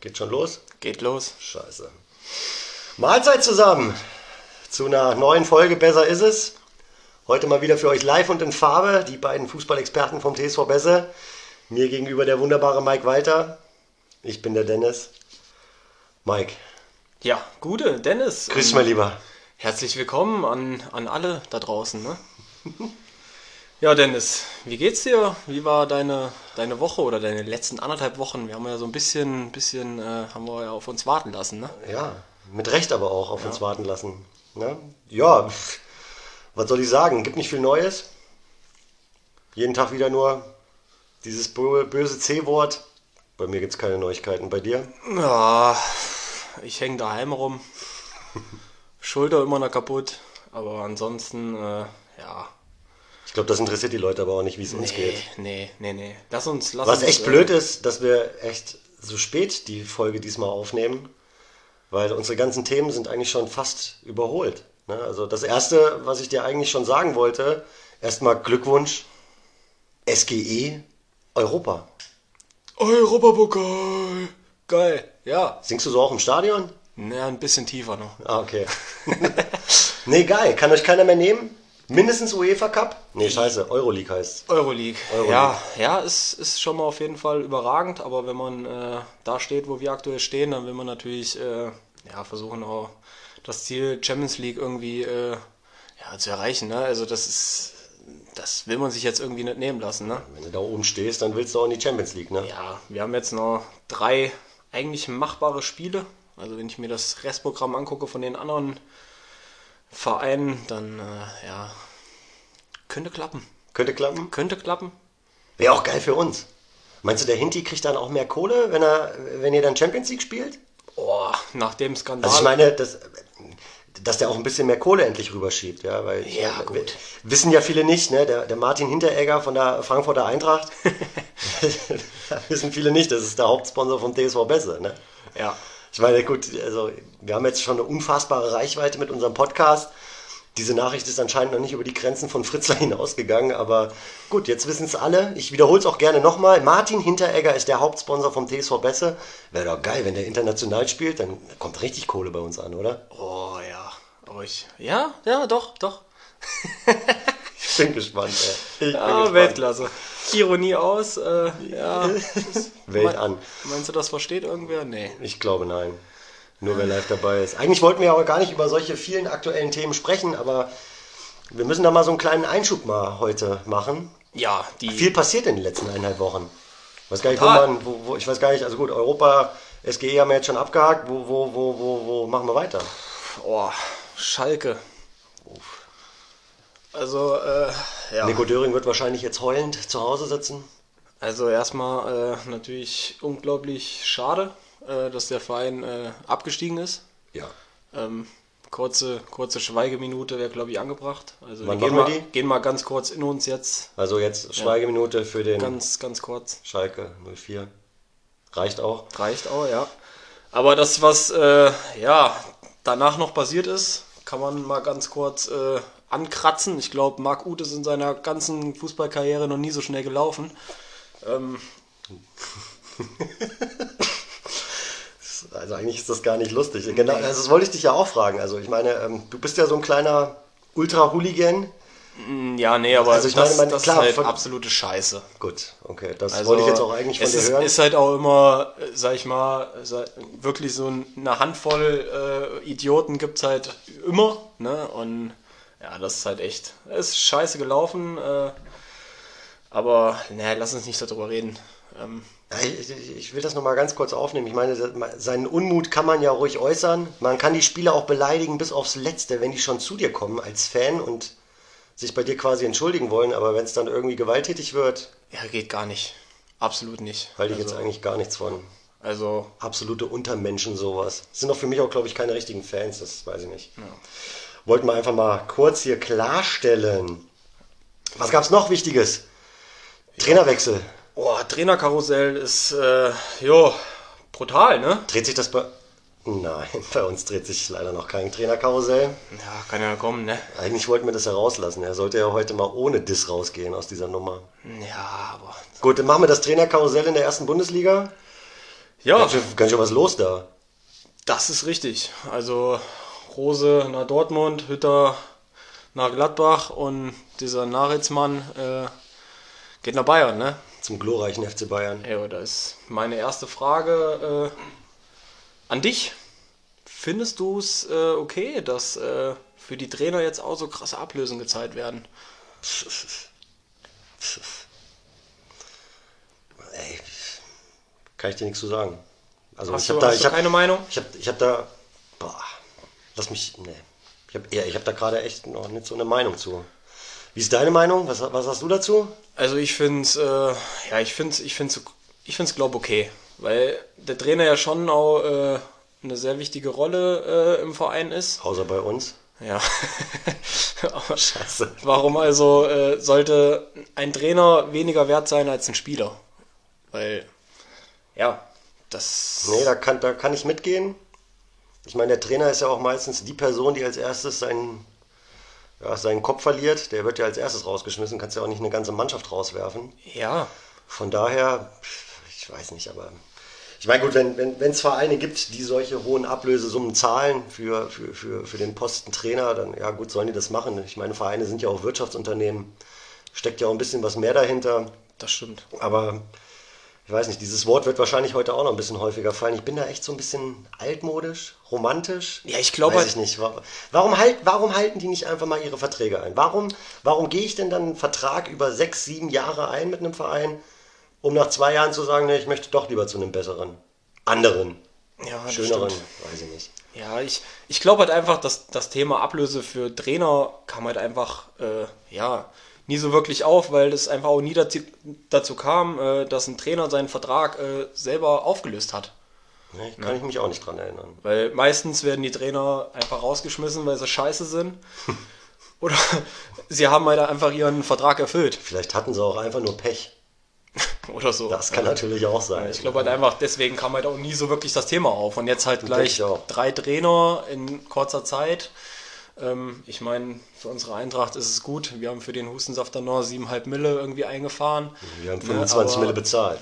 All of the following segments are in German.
Geht schon los? Geht los. Scheiße. Mahlzeit zusammen zu einer neuen Folge Besser ist es. Heute mal wieder für euch live und in Farbe, die beiden Fußballexperten vom TSV Besse. Mir gegenüber der wunderbare Mike Walter. Ich bin der Dennis. Mike, Ja, gute, Dennis. grüß dich ähm, mal lieber. Herzlich willkommen an, an alle da draußen. Ne? ja, Dennis, wie geht's dir? Wie war deine, deine Woche oder deine letzten anderthalb Wochen? Wir haben ja so ein bisschen, bisschen äh, haben wir ja auf uns warten lassen. Ne? Ja, mit Recht aber auch auf uns warten lassen. Ne? Ja, was soll ich sagen? Gibt nicht viel Neues. Jeden Tag wieder nur dieses bö- böse C-Wort. Bei mir gibt es keine Neuigkeiten. Bei dir? Ja, ich hänge daheim rum. Schulter immer noch kaputt. Aber ansonsten, äh, ja. Ich glaube, das interessiert die Leute aber auch nicht, wie es uns Nee, geht. nee, nee, nee. Lass uns, lass Was uns, echt äh, blöd ist, dass wir echt so spät die Folge diesmal aufnehmen, weil unsere ganzen Themen sind eigentlich schon fast überholt. Ne? Also das Erste, was ich dir eigentlich schon sagen wollte, erstmal Glückwunsch, SGE Europa. Europapokal. Geil. Ja. Singst du so auch im Stadion? Ja, ein bisschen tiefer noch. Ah, okay. nee, geil. Kann euch keiner mehr nehmen? Mindestens UEFA Cup? Nee, scheiße. Euroleague heißt Euroleague. Euroleague. Ja, ja, ist, ist schon mal auf jeden Fall überragend, aber wenn man äh, da steht, wo wir aktuell stehen, dann will man natürlich äh, ja, versuchen auch das Ziel Champions League irgendwie äh, ja, zu erreichen. Ne? Also das ist, das will man sich jetzt irgendwie nicht nehmen lassen. Ne? Wenn du da oben stehst, dann willst du auch in die Champions League, ne? Ja, wir haben jetzt noch drei eigentlich machbare Spiele. Also wenn ich mir das Restprogramm angucke von den anderen Vereinen, dann äh, ja, könnte klappen. Könnte klappen. Könnte klappen. Wäre auch geil für uns. Meinst du, der Hinti kriegt dann auch mehr Kohle, wenn er, wenn ihr dann Champions League spielt? Oh, nach dem Skandal. Also ich meine, dass, dass der auch ein bisschen mehr Kohle endlich rüberschiebt, ja, weil Ja, meine, gut. wissen ja viele nicht, ne? Der, der Martin Hinteregger von der Frankfurter Eintracht, wissen viele nicht, das ist der Hauptsponsor vom TSV Besse, ne? ja. Ich meine, gut, also wir haben jetzt schon eine unfassbare Reichweite mit unserem Podcast. Diese Nachricht ist anscheinend noch nicht über die Grenzen von Fritzlar hinausgegangen, aber gut, jetzt wissen es alle. Ich wiederhole es auch gerne nochmal. Martin Hinteregger ist der Hauptsponsor vom TSV Besse. Wäre doch geil, wenn der international spielt, dann kommt richtig Kohle bei uns an, oder? Oh ja. Aber ich. Ja, ja, doch, doch. Ich bin gespannt, ey. Ich bin Ah, gespannt. Weltklasse. Ironie aus, äh, ja. Welt an. Meinst du, das versteht irgendwer? Nee. Ich glaube nein. Nur wer live dabei ist. Eigentlich wollten wir aber gar nicht über solche vielen aktuellen Themen sprechen, aber wir müssen da mal so einen kleinen Einschub mal heute machen. Ja, die. viel passiert in den letzten eineinhalb Wochen. Ich weiß gar nicht, wo man, wo, wo, ich weiß gar nicht, also gut, Europa, SGE haben wir jetzt schon abgehakt, wo, wo, wo, wo, wo machen wir weiter? Oh, Schalke. Also, äh, ja. Nico Döring wird wahrscheinlich jetzt heulend zu Hause sitzen. Also erstmal äh, natürlich unglaublich schade, äh, dass der Verein äh, abgestiegen ist. Ja. Ähm, kurze, kurze Schweigeminute wäre, glaube ich, angebracht. Also Wann wir gehen, mal, die? gehen mal ganz kurz in uns jetzt. Also jetzt Schweigeminute für den Ganz, ganz kurz. Schalke 04. Reicht auch. Reicht auch, ja. Aber das, was äh, ja danach noch passiert ist, kann man mal ganz kurz äh, ankratzen. Ich glaube, Marc Uth ist in seiner ganzen Fußballkarriere noch nie so schnell gelaufen. Ähm, Also eigentlich ist das gar nicht lustig. Genau, also das wollte ich dich ja auch fragen. Also ich meine, ähm, du bist ja so ein kleiner Ultra-Hooligan. ja, nee, aber Also ich das, meine, man- das klar, ist halt von- absolute Scheiße. Gut, okay, das Also, wollte ich jetzt auch eigentlich von es dir ist, hören. ist halt auch immer, äh, sag ich mal, wirklich so eine Handvoll äh, Idioten gibt es halt immer. Ne? Und ja, das ist halt echt, es ist scheiße gelaufen. Äh, aber naja, lass uns nicht darüber reden. Ähm, Ja, Ich, ich- will das nochmal ganz kurz aufnehmen. Ich meine, seinen Unmut kann man ja ruhig äußern. Man kann die Spieler auch beleidigen bis aufs Letzte, wenn die schon zu dir kommen als Fan und sich bei dir quasi entschuldigen wollen. Aber wenn es dann irgendwie gewalttätig wird, ja, geht gar nicht. Absolut nicht. halte ich also, jetzt eigentlich gar nichts von. Also, Absolute Untermenschen sowas. Das sind doch für mich auch, glaube ich, keine richtigen Fans, das weiß ich nicht. Wollten wir einfach mal kurz hier klarstellen. Was gab es noch Wichtiges? Trainerwechsel. oh, Trainerkarussell ist, äh, jo, brutal, ne? Dreht sich das bei. Nein, bei uns dreht sich leider noch kein Trainerkarussell. Ja, kann ja kommen, ne? Eigentlich wollten wir das herauslassen. Er sollte ja heute mal ohne Diss rausgehen aus dieser Nummer. Ja, aber Gut, dann machen wir das Trainerkarussell in der ersten Bundesliga. Ja, Ganz schön, ganz schön was los da. das ist richtig. Also Rose nach Dortmund, Hütter nach Gladbach und dieser Naritzmann äh, geht nach Bayern, ne? Zum glorreichen FC Bayern. Ja, da ist meine erste Frage äh, an dich. Findest du es äh, okay, dass äh, für die Trainer jetzt auch so krasse Ablösen gezahlt werden? Ey, kann ich dir nichts zu sagen. Also Hast ich habe da, ich du habe keine Meinung? Ich habe ich hab da, boah, lass mich, nee. Ich habe ich hab da gerade echt noch nicht so eine Meinung zu. Wie ist deine Meinung? Was, was hast du dazu? Also ich finde es, äh, ja, ich finde ich find's, ich find's, glaube okay. Weil der Trainer ja schon auch äh, eine sehr wichtige Rolle äh, im Verein ist. Außer bei uns. Ja. Aber Scheiße. warum also äh, sollte ein Trainer weniger wert sein als ein Spieler? Weil, ja, das... Nee, da kann, da kann ich mitgehen. Ich meine, der Trainer ist ja auch meistens die Person, die als erstes seinen, ja, seinen Kopf verliert. Der wird ja als erstes rausgeschmissen, kannst ja auch nicht eine ganze Mannschaft rauswerfen. Ja, Von daher, ich weiß nicht, aber ich meine, gut, wenn es wenn, Vereine gibt, die solche hohen Ablösesummen zahlen für, für, für, für den Posten Trainer, dann ja gut, sollen die das machen. Ich meine, Vereine sind ja auch Wirtschaftsunternehmen, steckt ja auch ein bisschen was mehr dahinter. das stimmt. Aber ich weiß nicht, dieses Wort wird wahrscheinlich heute auch noch ein bisschen häufiger fallen. Ich bin da echt so ein bisschen altmodisch, romantisch. Ja, ich glaube Weiß ich nicht. Wa- Warum, halt, warum halten die nicht einfach mal ihre Verträge ein? Warum, warum gehe ich denn dann einen Vertrag über sechs, sieben Jahre ein mit einem Verein, um nach zwei Jahren zu sagen, nee, ich möchte doch lieber zu einem besseren, anderen, Ja, schöneren, stimmt. weiß ich nicht. Ja, ich, ich glaube halt einfach, dass das Thema Ablöse für Trainer kam halt einfach, äh, ja, nie so wirklich auf, weil es einfach auch nie dazu, dazu kam, äh, dass ein Trainer seinen Vertrag äh, selber aufgelöst hat. Nee, kann ich mich auch nicht dran erinnern. Weil meistens werden die Trainer einfach rausgeschmissen, weil sie scheiße sind. Oder sie haben halt einfach ihren Vertrag erfüllt. Vielleicht hatten sie auch einfach nur Pech. Oder so. Das kann natürlich auch sein. Ich glaube halt einfach, deswegen kam halt auch nie so wirklich das Thema auf. Und jetzt halt gleich drei Trainer in kurzer Zeit. Ähm, ich meine, für unsere Eintracht ist es gut. Wir haben für den Hustensafter noch 7,5 Mille irgendwie eingefahren. Wir haben Ne, 25 aber Mille bezahlt.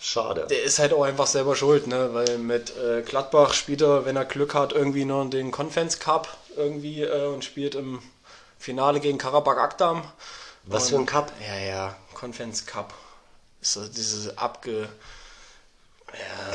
Schade. Der ist halt auch einfach selber schuld, ne? Weil mit äh, Gladbach spielt er, wenn er Glück hat, irgendwie noch den Conference Cup irgendwie äh, und spielt im Finale gegen Karabakh Akdam. Was für ein Cup? Ja, ja, Conference Cup. Ist so diese abge.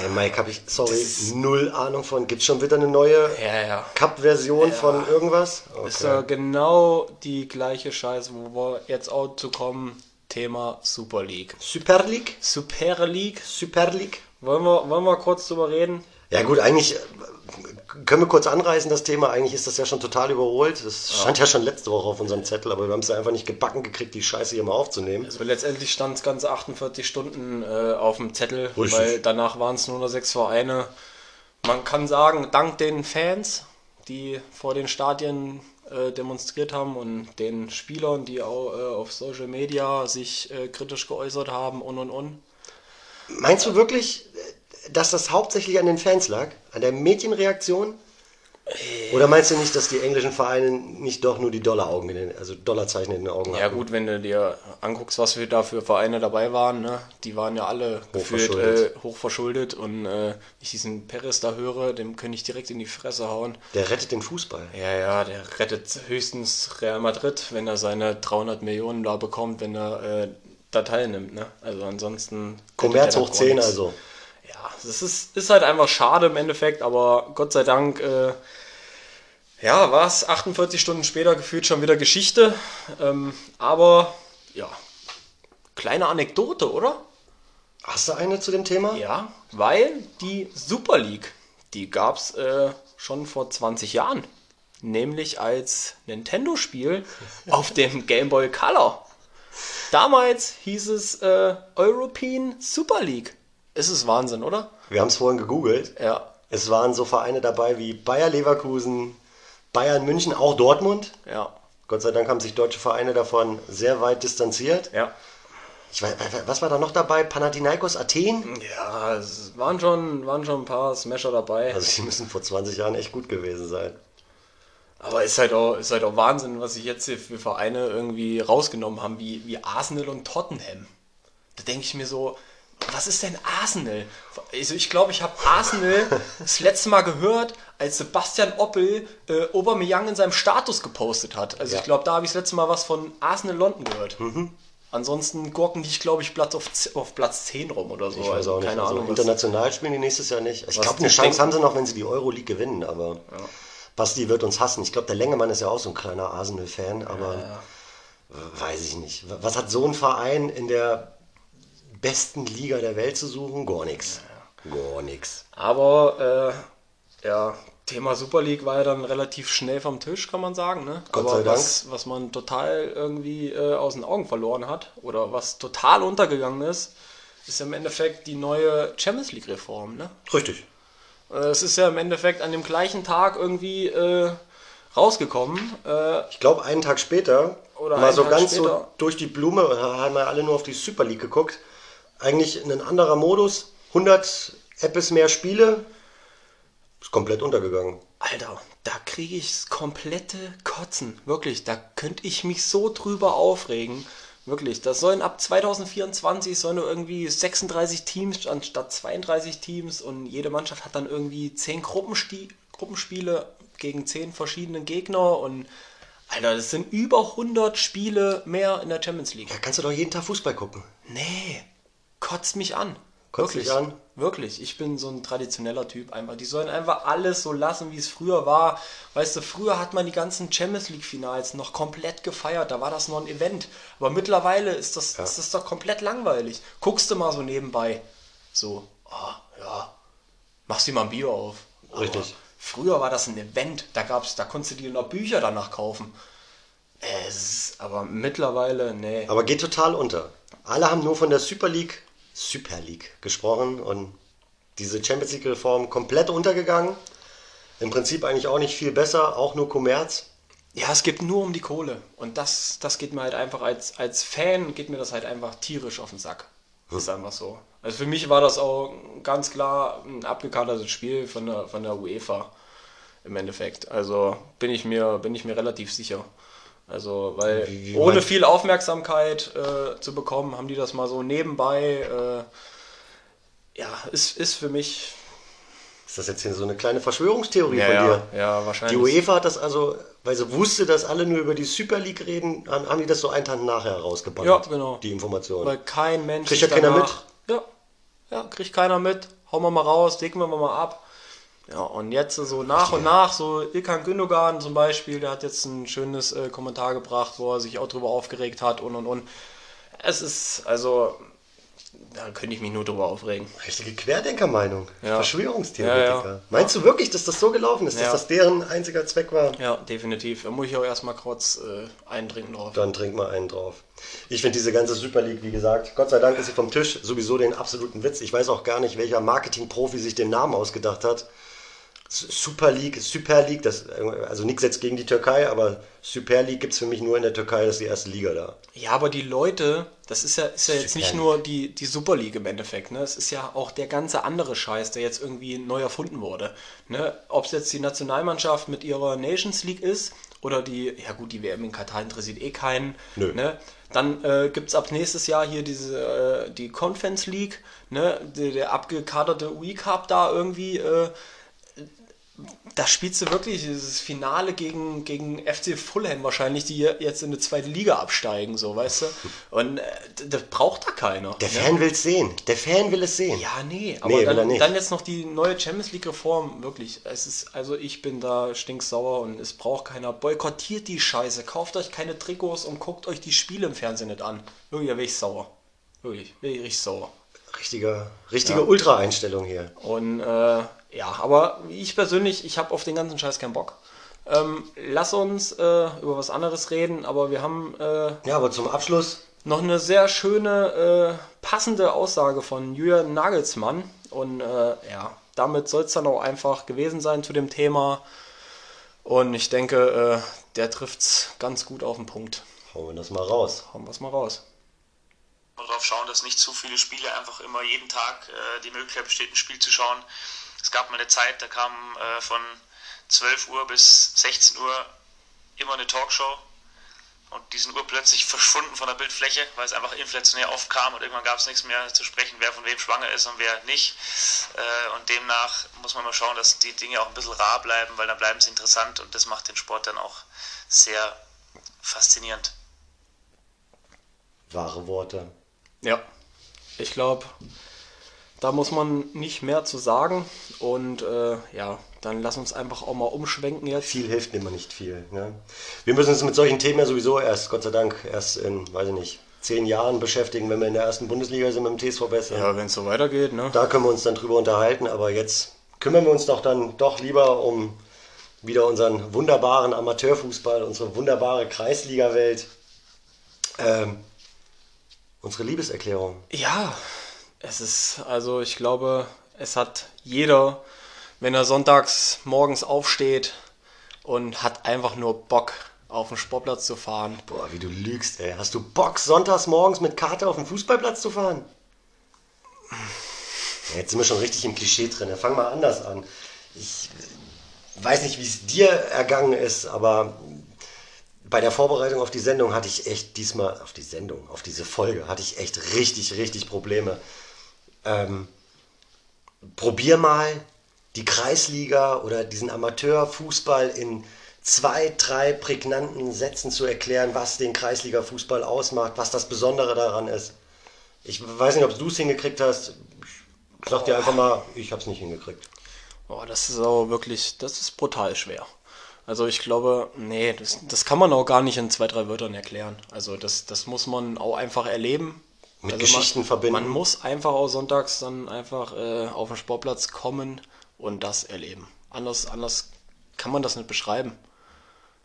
Ey, Mike, hab ich, sorry, null Ahnung von. Gibt's schon wieder eine neue Ja, ja. Cup-Version von irgendwas? Ist ja Okay. genau die gleiche Scheiße, wo wir jetzt auch zu kommen. Thema Super League. Super League? Super League. Super League? Wollen wir, wollen wir kurz drüber reden? Ja gut, eigentlich äh, können wir kurz anreißen, das Thema. Eigentlich ist das ja schon total überholt. Das stand ja schon letzte Woche auf unserem Zettel, aber wir haben es ja einfach nicht gebacken gekriegt, die Scheiße hier mal aufzunehmen. Also letztendlich stand es ganze 48 Stunden äh, auf dem Zettel, Richtig. weil danach waren es nur noch sechs Vereine. Man kann sagen, dank den Fans, die vor den Stadien äh, demonstriert haben und den Spielern, die auch äh, auf Social Media sich äh, kritisch geäußert haben und und und. Meinst du wirklich, dass das hauptsächlich an den Fans lag? An der Mädchenreaktion? Oder meinst du nicht, dass die englischen Vereine nicht doch nur die Dollaraugen, in den, also Dollarzeichen in den Augen Ja hatten? gut, wenn du dir anguckst, was wir da für Vereine dabei waren, ne? die waren ja alle gefühlt Hochverschuldet. äh, hochverschuldet und äh, ich diesen Peres da höre, dem könnte ich direkt in die Fresse hauen. Der rettet den Fußball. Ja, ja, der rettet höchstens Real Madrid, wenn er seine 300 Millionen da bekommt, wenn er äh, da teilnimmt. Ne? Also ansonsten... Kommerz er hoch da 10 gar nichts. also. Ja, das ist, ist halt einfach schade im Endeffekt, aber Gott sei Dank, äh, ja, war es 48 Stunden später gefühlt schon wieder Geschichte. Ähm, aber ja, kleine Anekdote, oder? Hast du eine zu dem Thema? Ja, weil die Super League, die gab es äh, schon vor 20 Jahren. Nämlich als Nintendo-Spiel auf dem Game Boy Color. Damals hieß es äh, European Super League. Es ist Wahnsinn, oder? Wir haben es vorhin gegoogelt. Ja, Es waren so Vereine dabei wie Bayer Leverkusen, Bayern München, auch Dortmund. ja, Gott sei Dank haben sich deutsche Vereine davon sehr weit distanziert. ja. Ich weiß, was war da noch dabei? Panathinaikos Athen? Ja, es waren schon, waren schon ein paar Smasher dabei. Also die müssen vor 20 Jahren echt gut gewesen sein. Aber ist halt auch, ist halt auch Wahnsinn, was sich jetzt hier für Vereine irgendwie rausgenommen haben, wie, wie Arsenal und Tottenham. Da denke ich mir so, was ist denn Arsenal? Also ich glaube, ich habe Arsenal das letzte Mal gehört, als Sebastian Oppel äh, Aubameyang in seinem Status gepostet hat. Also Ja. ich glaube, da habe ich das letzte Mal was von Arsenal London gehört. Ansonsten gurken die, glaube ich, Platz auf, auf Platz 10 rum oder so. Ich weiß also auch nicht. keine also Ahnung. international spielen die nächstes Jahr nicht. Ich Was glaube, eine Chance denken- haben sie noch, wenn sie die Euroleague gewinnen, aber Basti wird uns hassen. Ich glaube, der Längemann ist ja auch so ein kleiner Arsenal-Fan, aber weiß ich nicht. Was hat so ein Verein in der besten Liga der Welt zu suchen? Gar nichts. Gar nichts. Aber äh, ja, Thema Super League war ja dann relativ schnell vom Tisch, kann man sagen. Ne? Gott Aber sei Dank. Was, was man total irgendwie äh, aus den Augen verloren hat oder was total untergegangen ist, ist im Endeffekt die neue Champions League Reform. Ne? Richtig. Äh, Es ist ja im Endeffekt an dem gleichen Tag irgendwie äh, rausgekommen. Äh, Ich glaube, einen Tag später, Oder mal so Tag ganz so später. durch die Blume, haben wir alle nur auf die Super League geguckt. Eigentlich ein anderer Modus, 100 Apps mehr Spiele, ist komplett untergegangen. Alter, da kriege ich komplette Kotzen. Wirklich, da könnte ich mich so drüber aufregen. Wirklich, das sollen ab 2024 sollen nur irgendwie 36 Teams anstatt 32 Teams und jede Mannschaft hat dann irgendwie 10 Gruppensti Gruppenspiele gegen 10 verschiedene Gegner und Alter, das sind über 100 Spiele mehr in der Champions League. Da kannst du doch jeden Tag Fußball gucken. Nee, kotzt mich an. Kotzt Wirklich. dich an? Wirklich. Ich bin so ein traditioneller Typ einfach. Die sollen einfach alles so lassen, wie es früher war. Weißt du, früher hat man die ganzen Champions League Finals noch komplett gefeiert. Da war das noch ein Event. Aber mittlerweile ist das, ist das doch komplett langweilig. Guckst du mal so nebenbei. So, ah, ja, machst dir mal ein Bier auf. Richtig. Aber früher war das ein Event. Da gab's, da konntest du dir noch Bücher danach kaufen. Es aber mittlerweile, nee. Aber geht total unter. Alle haben nur von der Super League, Super League gesprochen und diese Champions League Reform komplett untergegangen. Im Prinzip eigentlich auch nicht viel besser, auch nur Kommerz. Ja, es geht nur um die Kohle. Und das, das geht mir halt einfach als, als Fan, geht mir das halt einfach tierisch auf den Sack. Ist einfach so. Also für mich war das auch ganz klar ein abgekartetes Spiel von der, von der UEFA im Endeffekt. Also bin ich mir, bin ich mir relativ sicher. Also, weil Wie- wie ohne viel Aufmerksamkeit äh, zu bekommen, haben die das mal so nebenbei. Äh, ja, ist, ist für mich. Ist das jetzt hier so eine kleine Verschwörungstheorie Ja, von ja, dir? ja, Die wahrscheinlich. UEFA hat das also, weil sie wusste, dass alle nur über die Super League reden, haben die das so einen Tag nachher rausgeballert. Ja, genau. Die Information. Weil kein Mensch. Kriegt ja keiner danach- Ja, ja, kriegt keiner mit. Hauen wir mal raus, legen wir mal ab. Ja, und jetzt so nach und nach, so Ilkan Gündogan zum Beispiel, der hat jetzt ein schönes äh, Kommentar gebracht, wo er sich auch drüber aufgeregt hat und und und. Es ist, also, da könnte ich mich nur drüber aufregen. Richtige Querdenkermeinung. Ja. Verschwörungstheoretiker. Ja, ja. Meinst du wirklich, dass das so gelaufen ist, dass das deren einziger Zweck war? Ja, definitiv. Da muss ich auch erstmal kurz äh, eintrinken drauf. Dann trink mal einen drauf. Ich finde diese ganze Super League, wie gesagt, Gott sei Dank ist sie vom Tisch sowieso den absoluten Witz. Ich weiß auch gar nicht, welcher Marketingprofi sich den Namen ausgedacht hat. Super League, Super League, das, also nichts jetzt gegen die Türkei, aber Super League gibt es für mich nur in der Türkei, das ist die erste Liga da. Ja, aber die Leute, das ist ja, ist ja jetzt Super nicht League. nur die, die Super League im Endeffekt, ne? Es ist ja auch der ganze andere Scheiß, der jetzt irgendwie neu erfunden wurde. Ne? Ob es jetzt die Nationalmannschaft mit ihrer Nations League ist oder die, ja gut, die WM in Katar interessiert eh keinen. Nö. Ne? Dann äh, gibt es ab nächstes Jahr hier diese äh, die Conference League, ne? der, der abgekaderte UI Cup da irgendwie. Äh, da spielst du wirklich dieses Finale gegen, gegen FC Fulham wahrscheinlich, die jetzt in eine zweite Liga absteigen, so, weißt du? Und äh, das braucht da keiner. Der ne? Fan will es sehen. Der Fan will es sehen. Ja, nee, aber Nee, dann, dann jetzt noch die neue Champions League Reform, wirklich. Es ist, also ich bin da stinksauer und es braucht keiner. Boykottiert die Scheiße, kauft euch keine Trikots und guckt euch die Spiele im Fernsehen nicht an. Wirklich, da bin ich sauer. Wirklich, bin ich richtig sauer. Richtige, richtige Ultra-Einstellung hier. Und äh, ja, aber ich persönlich, ich habe auf den ganzen Scheiß keinen Bock. Ähm, lass uns äh, über was anderes reden, aber wir haben äh, Ja, aber zum Abschluss, noch eine sehr schöne, äh, passende Aussage von Julian Nagelsmann. Und äh, ja, damit soll es dann auch einfach gewesen sein zu dem Thema. Und ich denke, äh, der trifft es ganz gut auf den Punkt. hauen wir das mal raus. Hauen wir es mal raus. Mal darauf schauen, dass nicht zu viele Spiele einfach immer jeden Tag äh, die Möglichkeit besteht, ein Spiel zu schauen. Es gab mal eine Zeit, da kam äh, von 12 Uhr bis 16 Uhr immer eine Talkshow. und die sind urplötzlich verschwunden von der Bildfläche, weil es einfach inflationär aufkam und irgendwann gab es nichts mehr zu sprechen, wer von wem schwanger ist und wer nicht. Äh, und demnach muss man mal schauen, dass die Dinge auch ein bisschen rar bleiben, weil dann bleiben sie interessant und das macht den Sport dann auch sehr faszinierend. Wahre Worte. Ja, ich glaube, da muss man nicht mehr zu sagen. Und äh, ja, dann lass uns einfach auch mal umschwenken jetzt. Viel hilft immer nicht viel. Ne? Wir müssen uns mit solchen Themen ja sowieso erst, Gott sei Dank, erst in, weiß ich nicht, zehn Jahren beschäftigen, wenn wir in der ersten Bundesliga sind mit dem TSV Besser. Ja, wenn es so weitergeht, ne? Da können wir uns dann drüber unterhalten, aber jetzt kümmern wir uns doch dann doch lieber um wieder unseren wunderbaren Amateurfußball, unsere wunderbare Kreisliga-Welt. Ähm, unsere Liebeserklärung. Ja, es ist, also ich glaube, es hat jeder, wenn er sonntags morgens aufsteht und hat einfach nur Bock, auf den Sportplatz zu fahren. Boah, wie du lügst, ey. Hast du Bock, sonntags morgens mit Karte auf den Fußballplatz zu fahren? Ja, jetzt sind wir schon richtig im Klischee drin. Fang mal anders an. Ich weiß nicht, wie es dir ergangen ist, aber bei der Vorbereitung auf die Sendung hatte ich echt diesmal, auf die Sendung, auf diese Folge, hatte ich echt richtig, richtig Probleme. Ähm, probier mal die Kreisliga oder diesen Amateurfußball in zwei, drei prägnanten Sätzen zu erklären, was den Kreisliga-Fußball ausmacht, was das Besondere daran ist. Ich weiß nicht, ob du es hingekriegt hast. Ich sag dir einfach mal, ich habe es nicht hingekriegt. Boah, das ist auch wirklich, das ist brutal schwer. Also ich glaube, nee, das, das kann man auch gar nicht in zwei, drei Wörtern erklären. Also das, das muss man auch einfach erleben. Mit also Geschichten man, verbinden. Man muss einfach auch sonntags dann einfach äh, auf den Sportplatz kommen und das erleben. Anders, anders kann man das nicht beschreiben.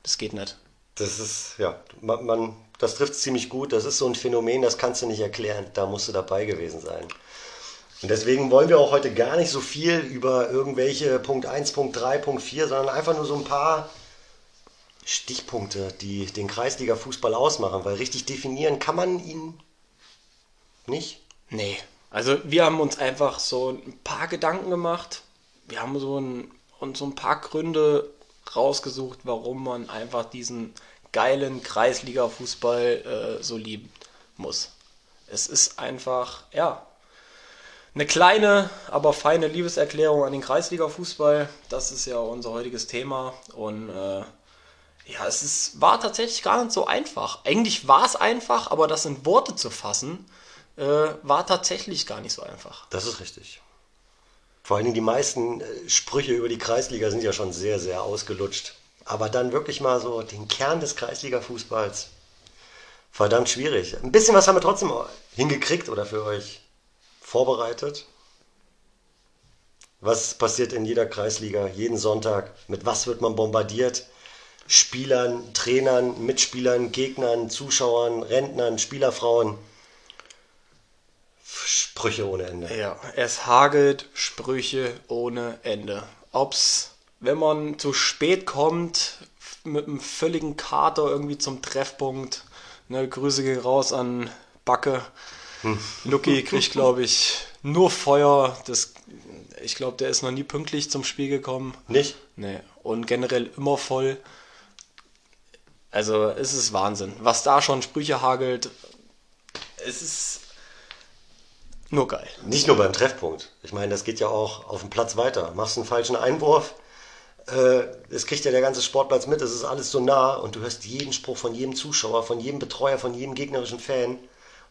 Das geht nicht. Das ist, ja, man, man das trifft ziemlich gut. Das ist so ein Phänomen, das kannst du nicht erklären. Da musst du dabei gewesen sein. Und deswegen wollen wir auch heute gar nicht so viel über irgendwelche Punkt 1, Punkt 3, Punkt 4, sondern einfach nur so ein paar Stichpunkte, die den Kreisliga-Fußball ausmachen. Weil richtig definieren kann man ihn nicht. Nee. Also wir haben uns einfach so ein paar Gedanken gemacht. Wir haben so ein, uns so ein paar Gründe rausgesucht, warum man einfach diesen geilen Kreisliga-Fußball äh, so lieben muss. Es ist einfach, ja, eine kleine, aber feine Liebeserklärung an den Kreisliga-Fußball. Das ist ja unser heutiges Thema. Und äh, ja, es ist, war tatsächlich gar nicht so einfach. Eigentlich war es einfach, aber das in Worte zu fassen, äh, war tatsächlich gar nicht so einfach. Das ist richtig. Vor allen Dingen die meisten äh, Sprüche über die Kreisliga sind ja schon sehr, sehr ausgelutscht. Aber dann wirklich mal so den Kern des Kreisliga-Fußballs. Verdammt schwierig. Ein bisschen was haben wir trotzdem hingekriegt oder für euch vorbereitet. Was passiert in jeder Kreisliga jeden Sonntag? Mit was wird man bombardiert? Spielern, Trainern, Mitspielern, Gegnern, Zuschauern, Rentnern, Spielerfrauen. Sprüche ohne Ende. Ja, es hagelt Sprüche ohne Ende. Ob's, wenn man zu spät kommt, mit einem völligen Kater irgendwie zum Treffpunkt, ne, Grüße gehen raus an Backe. Lucky kriegt, glaube ich, nur Feuer. Das, ich glaube, der ist noch nie pünktlich zum Spiel gekommen. Nicht? Nee. Und generell immer voll. Also es ist Wahnsinn. Was da schon Sprüche hagelt, es ist nur geil. Nicht nur beim Treffpunkt. Ich meine, das geht ja auch auf dem Platz weiter. Machst einen falschen Einwurf, äh, das kriegt ja der ganze Sportplatz mit, es ist alles so nah und du hörst jeden Spruch von jedem Zuschauer, von jedem Betreuer, von jedem gegnerischen Fan.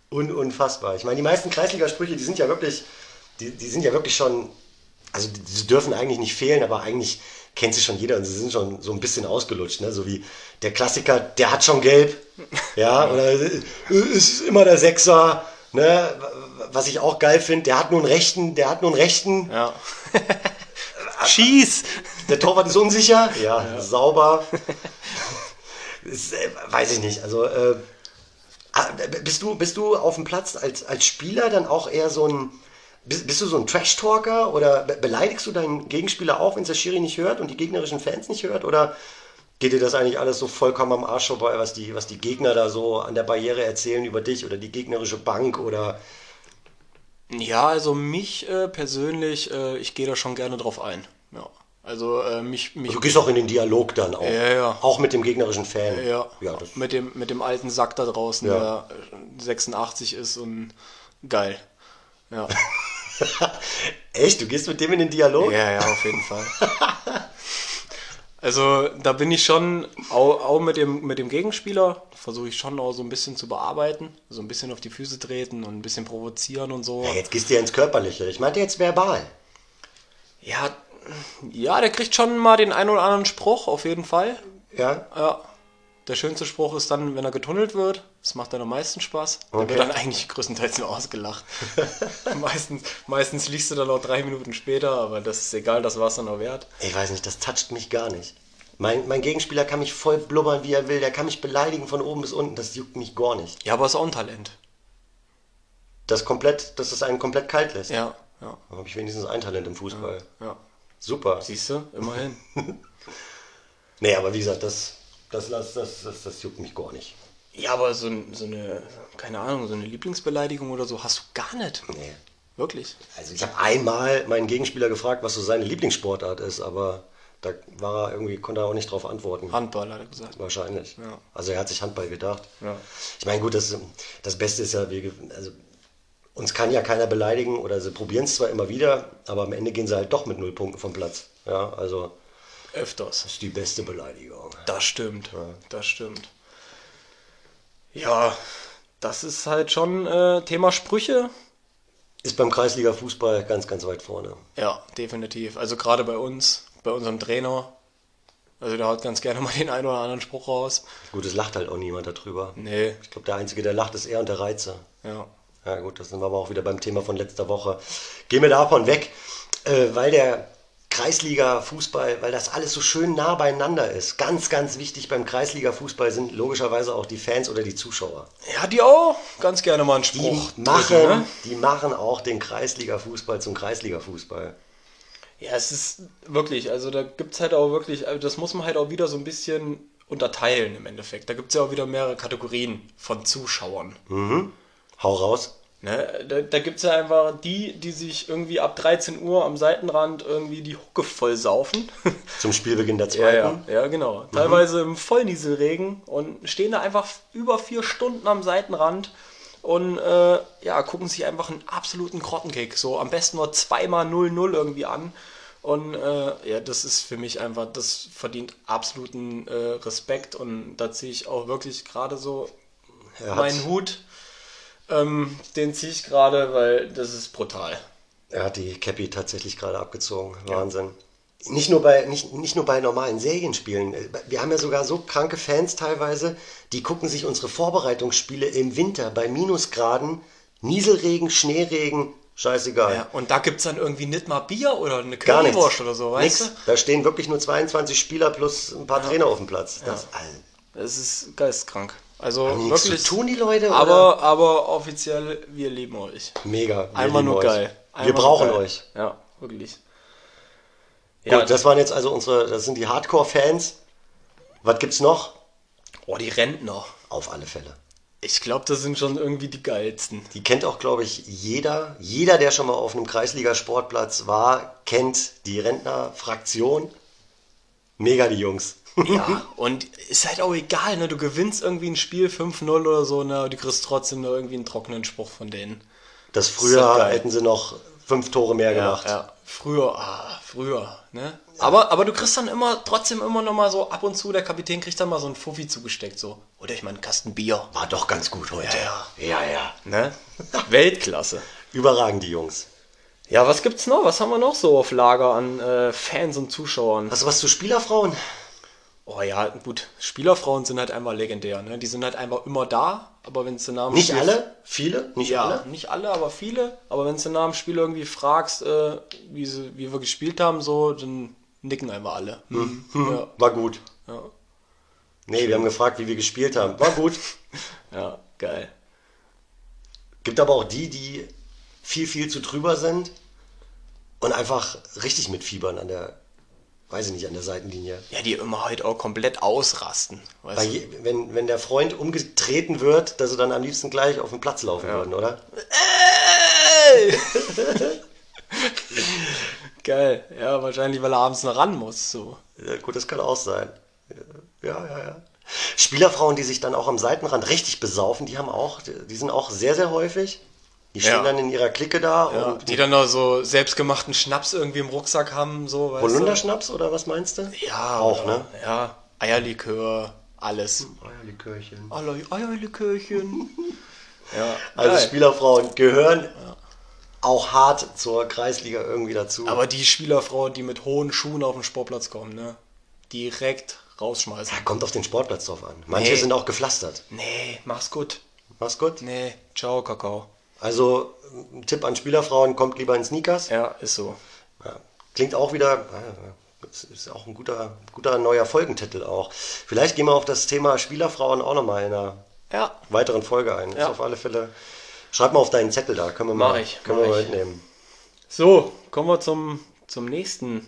Un unfassbar. Ich meine, die meisten Kreisligasprüche, die sind ja wirklich, die, die sind ja wirklich schon, also die, die dürfen eigentlich nicht fehlen, aber eigentlich kennt sie schon jeder und sie sind schon so ein bisschen ausgelutscht, ne? So wie der Klassiker, der hat schon gelb, ja, oder ist immer der Sechser, ne? Was ich auch geil finde, der hat nur einen rechten, der hat nur einen rechten. Ja. Schieß! Der Torwart ist unsicher, ja, ja. sauber. ist, äh, weiß ich nicht, also äh, bist du, bist du auf dem Platz als, als Spieler dann auch eher so ein, bist, bist du so ein Trash-Talker oder beleidigst du deinen Gegenspieler auch, wenn es der Schiri nicht hört und die gegnerischen Fans nicht hört? Oder geht dir das eigentlich alles so vollkommen am Arsch vorbei, was die, was die Gegner da so an der Barriere erzählen über dich oder die gegnerische Bank oder. Ja, also mich äh, persönlich, äh, ich gehe da schon gerne drauf ein. Also äh, mich, mich Du gehst auch in den Dialog dann auch. Ja, ja. Auch mit dem gegnerischen Fan. ja, Ja, mit, dem, mit dem alten Sack da draußen, Ja. der äh, 86 ist und geil. Ja. echt? Du gehst mit dem in den Dialog? Ja, ja, auf jeden Fall. Also da bin ich schon, auch, auch mit, dem, mit dem Gegenspieler, versuche ich schon auch so ein bisschen zu bearbeiten, so ein bisschen auf die Füße treten und ein bisschen provozieren und so. Ja, jetzt gehst du ja ins Körperliche. Ich meinte jetzt verbal. Ja, ja, der kriegt schon mal den einen oder anderen Spruch, auf jeden Fall. Ja? Ja. Der schönste Spruch ist dann, wenn er getunnelt wird. Das macht dann am meisten Spaß. Der Okay. wird dann eigentlich größtenteils nur ausgelacht. meistens, meistens liegst du dann auch drei Minuten später, aber das ist egal, das war es dann auch wert. Ich weiß nicht, das toucht mich gar nicht. Mein, mein Gegenspieler kann mich voll blubbern, wie er will. Der kann mich beleidigen von oben bis unten. Das juckt mich gar nicht. Ja, aber ist auch ein Talent. Das komplett, dass es einen komplett kalt lässt. Ja, ja, Dann habe ich wenigstens ein Talent im Fußball. ja. Super. Siehst du, immerhin. Nee, aber wie gesagt, das, das, das, das, das, das juckt mich gar nicht. Ja, aber so, so eine, keine Ahnung, so eine Lieblingsbeleidigung oder so hast du gar nicht. Nee. Wirklich. Also ich habe einmal meinen Gegenspieler gefragt, was so seine Lieblingssportart ist, aber da war er irgendwie, konnte er auch nicht drauf antworten. Handball, hat er gesagt. Wahrscheinlich. Ja. Also er hat sich Handball gedacht. Ja. Ich meine, gut, das, das Beste ist ja, wir, also uns kann ja keiner beleidigen oder sie probieren es zwar immer wieder, aber am Ende gehen sie halt doch mit null Punkten vom Platz. Ja, also Öfters. das ist die beste Beleidigung. Das stimmt. Das stimmt. Ja, das ist halt schon äh, Thema Sprüche. Ist beim Kreisliga-Fußball ganz, ganz weit vorne. Ja, definitiv. Also gerade bei uns, bei unserem Trainer. Also der haut ganz gerne mal den einen oder anderen Spruch raus. Gut, es lacht halt auch niemand darüber. Nee, Ich glaube, der Einzige, der lacht, ist er und der Reizer. ja. Ja gut, das sind wir aber auch wieder beim Thema von letzter Woche. Gehen wir davon weg, äh, weil der Kreisliga-Fußball, weil das alles so schön nah beieinander ist. Ganz, ganz wichtig beim Kreisliga-Fußball sind logischerweise auch die Fans oder die Zuschauer. Ja, die auch ganz gerne mal einen Die Spruch machen, drücken, ne? die machen auch den Kreisliga-Fußball zum Kreisliga-Fußball. Ja, es ist wirklich, also da gibt es halt auch wirklich, also das muss man halt auch wieder so ein bisschen unterteilen im Endeffekt. Da gibt es ja auch wieder mehrere Kategorien von Zuschauern. Hau raus. Ne? Da, da gibt es ja einfach die, die sich irgendwie ab 13 Uhr am Seitenrand irgendwie die Hucke voll saufen. Zum Spielbeginn der ja, zweiten. ja, ja, genau. Teilweise im Vollnieselregen und stehen da einfach über vier Stunden am Seitenrand und äh, ja, gucken sich einfach einen absoluten Grottenkick, so am besten nur zweimal 0-0 irgendwie an. Und äh, ja, das ist für mich einfach, das verdient absoluten äh, Respekt und da ziehe ich auch wirklich gerade so Er meinen Hut. Ähm, den ziehe ich gerade, weil das ist brutal. er hat die Cappy tatsächlich gerade abgezogen. Wahnsinn. Nicht nur, bei, nicht, nicht nur bei normalen Serienspielen. Wir haben ja sogar so kranke Fans teilweise, die gucken sich unsere Vorbereitungsspiele im Winter bei Minusgraden, Nieselregen, Schneeregen, scheißegal. Ja, und da gibt es dann irgendwie nicht mal Bier oder eine. Currywurst oder so, weißt Nix. Da stehen wirklich nur 22 Spieler plus ein paar Trainer auf dem Platz. Das, du? Das ist geistkrank. Also Haben wirklich. tun, die Leute? oder? aber, aber offiziell, wir lieben euch. Mega. wir Einmal nur euch. geil. wir Einmal nur brauchen geil. euch. Ja, wirklich. Gut, das waren jetzt also unsere, das sind die Hardcore-Fans. Was gibt's noch? oh, die Rentner. Auf alle Fälle. Ich glaube, das sind schon irgendwie die geilsten. Die kennt auch, glaube ich, jeder. Jeder, der schon mal auf einem Kreisliga-Sportplatz war, kennt die Rentner-Fraktion. Mega die Jungs. Ja, und ist halt auch egal, ne? Du gewinnst irgendwie ein Spiel 5-0 oder so, ne? Du kriegst trotzdem nur irgendwie einen trockenen Spruch von denen. Das früher geil. hätten sie noch fünf Tore mehr gemacht. Ja, früher, ah, früher, ne? Aber, aber du kriegst dann immer, trotzdem immer noch mal so ab und zu, der Kapitän kriegt dann mal so einen Fuffi zugesteckt, so. Oder ich meine, einen Kasten Bier. War doch ganz gut heute. Ja, ja. ja. Ne? Weltklasse. Überragend, die Jungs. Ja, was gibt's noch? Was haben wir noch so auf Lager an äh, Fans und Zuschauern? Hast du was zu Spielerfrauen? Oh ja, gut. Spielerfrauen sind halt einfach legendär, ne? Die sind halt einfach immer da, aber wenn du dem Nicht Spiel- alle? Viele? Nicht Ja, alle? nicht alle, aber viele. Aber wenn du nach dem Spiel irgendwie fragst, äh, wie, sie, wie wir gespielt haben, so, dann nicken einfach alle. Mhm. Ja, War gut. ja, Nee, wir haben gefragt, wie wir gespielt haben. War gut. ja, geil. Gibt aber auch die, die viel, viel zu drüber sind und einfach richtig mitfiebern an der, weiß ich nicht, an der Seitenlinie. Ja, die immer halt auch komplett ausrasten. Weißt je, wenn, wenn der Freund umgetreten wird, dass sie dann am liebsten gleich auf den Platz laufen würden, oder? Ey! Geil. Ja, wahrscheinlich, weil er abends noch ran muss. So. Ja, gut, das kann auch sein. Ja, ja, ja. Spielerfrauen, die sich dann auch am Seitenrand richtig besaufen, die haben auch, die sind auch sehr, sehr häufig. Die stehen Ja. dann in ihrer Clique da Ja, und die dann noch so selbstgemachten Schnaps irgendwie im Rucksack haben, so, Holunderschnaps oder was meinst du? Ja, Auch, oder- ne? Ja, Eierlikör, alles. Eierlikörchen. Aller Eierlikörchen. ja, Also geil. Spielerfrauen gehören auch hart zur Kreisliga irgendwie dazu. Aber die Spielerfrauen, die mit hohen Schuhen auf den Sportplatz kommen, ne? Direkt rausschmeißen. Ja, kommt auf den Sportplatz drauf an. Manche Nee. sind auch gepflastert. Nee, mach's gut. Mach's gut. Nee, ciao, Kakao. Also ein Tipp an Spielerfrauen, kommt lieber in Sneakers. Ja, ist so. Ja. Klingt auch wieder, das ist auch ein guter, guter neuer Folgentitel auch. Vielleicht gehen wir auf das Thema Spielerfrauen auch nochmal in einer Ja, weiteren Folge ein. Ist Ja. auf alle Fälle. Schreib mal auf deinen Zettel da, können wir mal, ich, können wir mal mitnehmen. So, kommen wir zum, zum nächsten.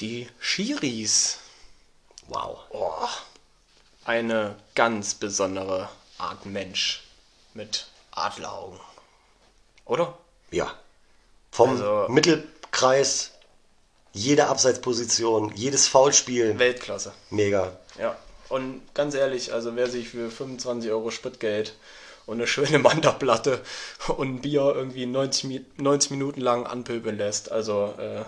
Die Schiris. Wow. Oh, eine ganz besondere Art Mensch mit Adleraugen. Oder? Ja. Vom Also- Mittelkreis, jede Abseitsposition, jedes Foulspiel, Weltklasse. mega. Ja. Und ganz ehrlich, also wer sich für 25 Euro Spritgeld und eine schöne Mandaplatte und ein Bier irgendwie 90, Mi- 90 Minuten lang anpöbeln lässt, also äh,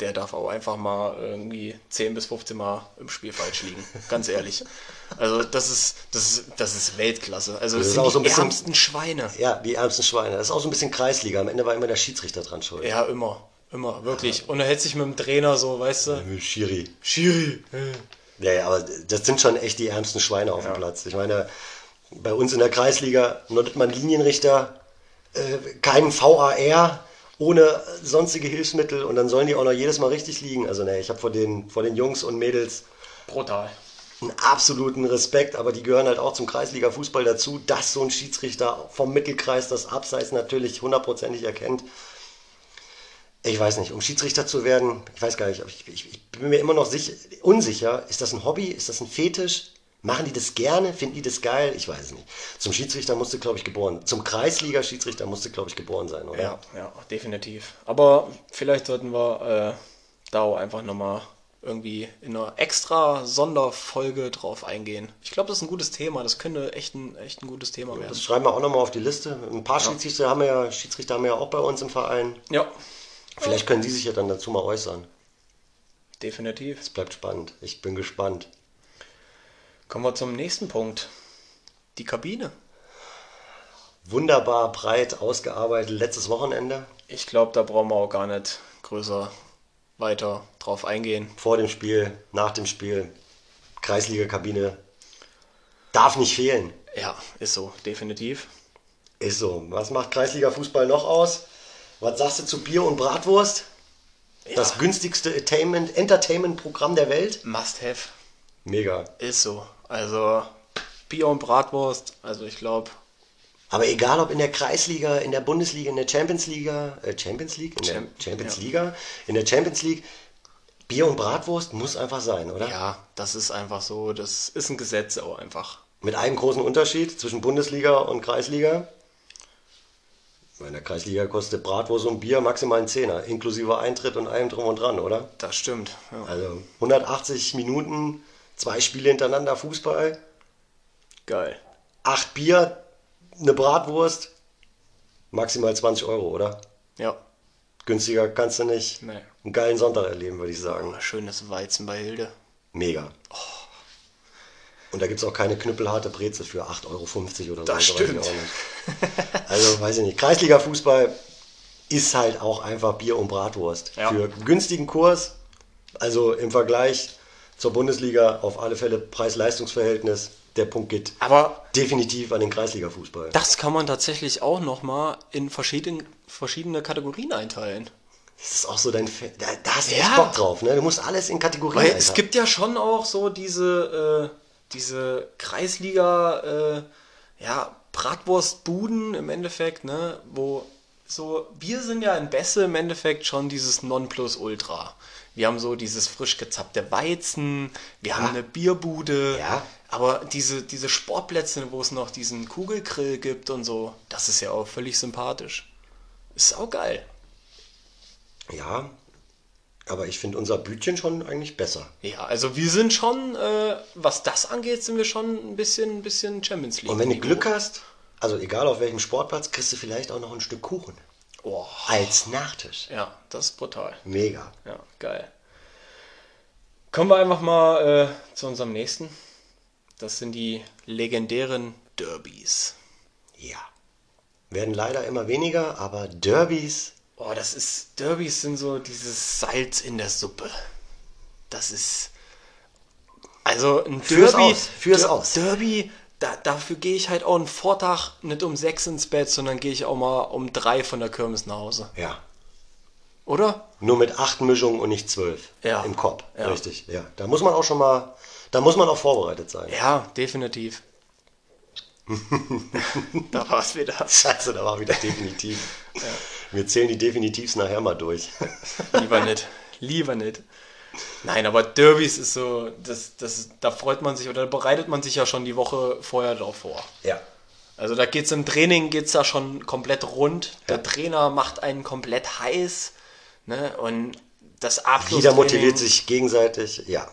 der darf auch einfach mal irgendwie 10 bis 15 Mal im Spiel falsch liegen. Ganz ehrlich. Also das ist, das ist, das ist Weltklasse. Also das, ist sind auch so ein die bisschen- ärmsten Schweine. Ja, die ärmsten Schweine. Das ist auch so ein bisschen Kreisliga. Am Ende war immer der Schiedsrichter dran schuld. Ja, immer. Immer, wirklich. Und er hält sich mit dem Trainer so, weißt du? Schiri. Schiri. Ja, ja, aber das sind schon echt die ärmsten Schweine auf dem Platz. Ich meine, bei uns in der Kreisliga nutzt man Linienrichter, äh, keinen VAR, ohne sonstige Hilfsmittel und dann sollen die auch noch jedes Mal richtig liegen. Also ne, ich habe vor den, vor den Jungs und Mädels Brutal. einen absoluten Respekt, aber die gehören halt auch zum Kreisliga-Fußball dazu, dass so ein Schiedsrichter vom Mittelkreis das Abseits natürlich hundertprozentig erkennt. Ich weiß nicht, um Schiedsrichter zu werden, ich weiß gar nicht, ich, ich, ich bin mir immer noch sicher, unsicher, ist das ein Hobby, ist das ein Fetisch? Machen die das gerne? Finden die das geil? Ich weiß es nicht. Zum Schiedsrichter musste, glaube ich, geboren. Zum Kreisliga-Schiedsrichter musste, glaube ich, geboren sein, oder? Ja, ja, definitiv. Aber vielleicht sollten wir äh, da auch einfach nochmal irgendwie in einer extra Sonderfolge drauf eingehen. Ich glaube, das ist ein gutes Thema. Das könnte echt ein, echt ein gutes Thema werden. Das schreiben wir auch nochmal auf die Liste. Ein paar Schiedsrichter haben wir ja, Schiedsrichter haben wir ja auch bei uns im Verein. Ja, Vielleicht können die sich ja dann dazu mal äußern. definitiv. Es bleibt spannend. Ich bin gespannt. Kommen wir zum nächsten Punkt. Die Kabine. Wunderbar breit ausgearbeitet letztes Wochenende. Ich glaube, da brauchen wir auch gar nicht größer weiter drauf eingehen. Vor dem Spiel, nach dem Spiel. Kreisliga-Kabine. Darf nicht fehlen. Ja, ist so, definitiv. Ist so. Was macht Kreisliga-Fußball noch aus? Was sagst du zu Bier und Bratwurst? Das günstigste Entertainment- Entertainment-Programm der Welt? Must have. Mega. Ist so. Also Bier und Bratwurst, also ich glaube, Aber egal ob in der Kreisliga, in der Bundesliga, in der Champions Liga, äh, Champions League, in der Cham- Champions ja. Liga, in der Champions League, Bier und Bratwurst muss einfach sein, oder? ja, das ist einfach so, das ist ein Gesetz auch einfach. Mit einem großen Unterschied zwischen Bundesliga und Kreisliga. In der Kreisliga kostet Bratwurst und Bier maximal einen Zehner, inklusive Eintritt und allem drum und dran, oder? Das stimmt. Ja. Also 180 Minuten, zwei Spiele hintereinander Fußball, Geil. acht Bier, eine Bratwurst, maximal 20 Euro, oder? Ja. Günstiger kannst du nicht Nee. einen geilen Sonntag erleben, würde ich sagen. Schönes Weizen bei Hilde. Mega. Und da gibt es auch keine knüppelharte Brezel für 8,50 Euro oder so. Das stimmt. Also, weiß ich nicht. Kreisliga-Fußball ist halt auch einfach Bier und Bratwurst. Ja. Für günstigen Kurs, also im Vergleich zur Bundesliga, auf alle Fälle Preis-Leistungs-Verhältnis, der Punkt geht Aber definitiv an den Kreisliga-Fußball. das kann man tatsächlich auch nochmal in verschieden, verschiedene Kategorien einteilen. Das ist auch so dein Fan. Da, da hast du Ja. echt Bock drauf, ne? Du musst alles in Kategorien Weil es gibt ja schon auch so diese, äh, diese Kreisliga, äh, ja, Bratwurstbuden im Endeffekt, ne, wo so, wir sind ja in Besse im Endeffekt schon dieses Nonplusultra. Wir haben so dieses frisch gezappte Weizen, wir haben eine Bierbude, Ja. aber diese, diese Sportplätze, wo es noch diesen Kugelgrill gibt und so, das ist ja auch völlig sympathisch. Ist auch geil. Ja, aber ich finde unser Bütchen schon eigentlich besser. Ja, also wir sind schon, äh, was das angeht, sind wir schon ein bisschen, ein bisschen Champions League. Und wenn du. Glück hast, also egal auf welchem Sportplatz, kriegst du vielleicht auch noch ein Stück Kuchen. Oh, Als Nachtisch. ja, das ist brutal. Mega. Ja, geil. Kommen wir einfach mal äh, zu unserem nächsten. Das sind die legendären Derbys. Ja. Werden leider immer weniger, aber Derbys, Oh, das ist. Derbys sind so dieses Salz in der Suppe. Das ist. Also ein Führ's Derby. aus, führ's Der- aus. Derby, da, dafür gehe ich halt auch einen Vortag nicht um sechs ins Bett, sondern gehe ich auch mal um drei von der Kirmes nach Hause. ja. Oder? Nur mit acht Mischungen und nicht zwölf. Ja. Im Kopf. Ja. Richtig. Ja. Da muss man auch schon mal, da muss man auch vorbereitet sein. Ja, definitiv. da war es wieder. Scheiße, da war wieder definitiv. Wir zählen die Definitivs nachher mal durch. Lieber nicht. Lieber nicht. Nein, aber Derbys ist so, das, das, da freut man sich oder da bereitet man sich ja schon die Woche vorher drauf vor. Ja. Also da geht es im Training geht's da schon komplett rund. Der Ja. Trainer macht einen komplett heiß. Ne? Und das Abschluss. Jeder motiviert sich gegenseitig. Ja.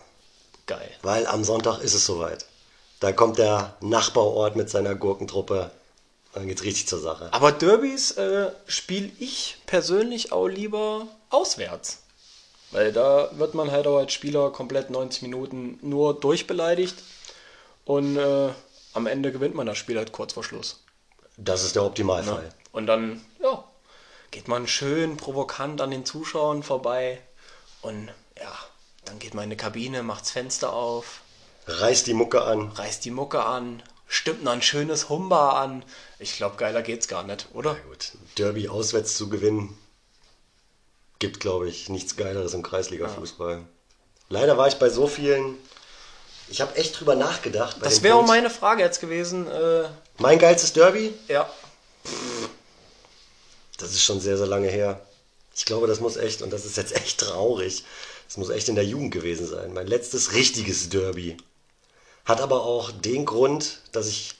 Geil. Weil am Sonntag ist es soweit. Da kommt der Nachbarort mit seiner Gurkentruppe. Dann geht's richtig zur Sache. Aber Derbys äh, spiele ich persönlich auch lieber auswärts. Weil da wird man halt auch als Spieler komplett 90 Minuten nur durchbeleidigt. Und äh, am Ende gewinnt man das Spiel halt kurz vor Schluss. Das ist der Optimalfall. Und dann, ja, geht man schön provokant an den Zuschauern vorbei. Und ja, dann geht man in die Kabine, macht's Fenster auf, Reißt die Mucke an. reißt die Mucke an, stimmt noch ein schönes Humba an. Ich glaube, geiler geht's gar nicht, oder? Na gut, Derby auswärts zu gewinnen, gibt, glaube ich, nichts Geileres im Kreisliga-Fußball. Leider war ich bei so vielen. Ich habe echt drüber nachgedacht. Das wäre auch meine Frage jetzt gewesen. Äh, Mein geilstes Derby? ja, Das ist schon sehr, sehr lange her. Ich glaube, das muss echt, und das ist jetzt echt traurig, das muss echt in der Jugend gewesen sein. Mein letztes richtiges Derby. Hat aber auch den Grund, dass ich,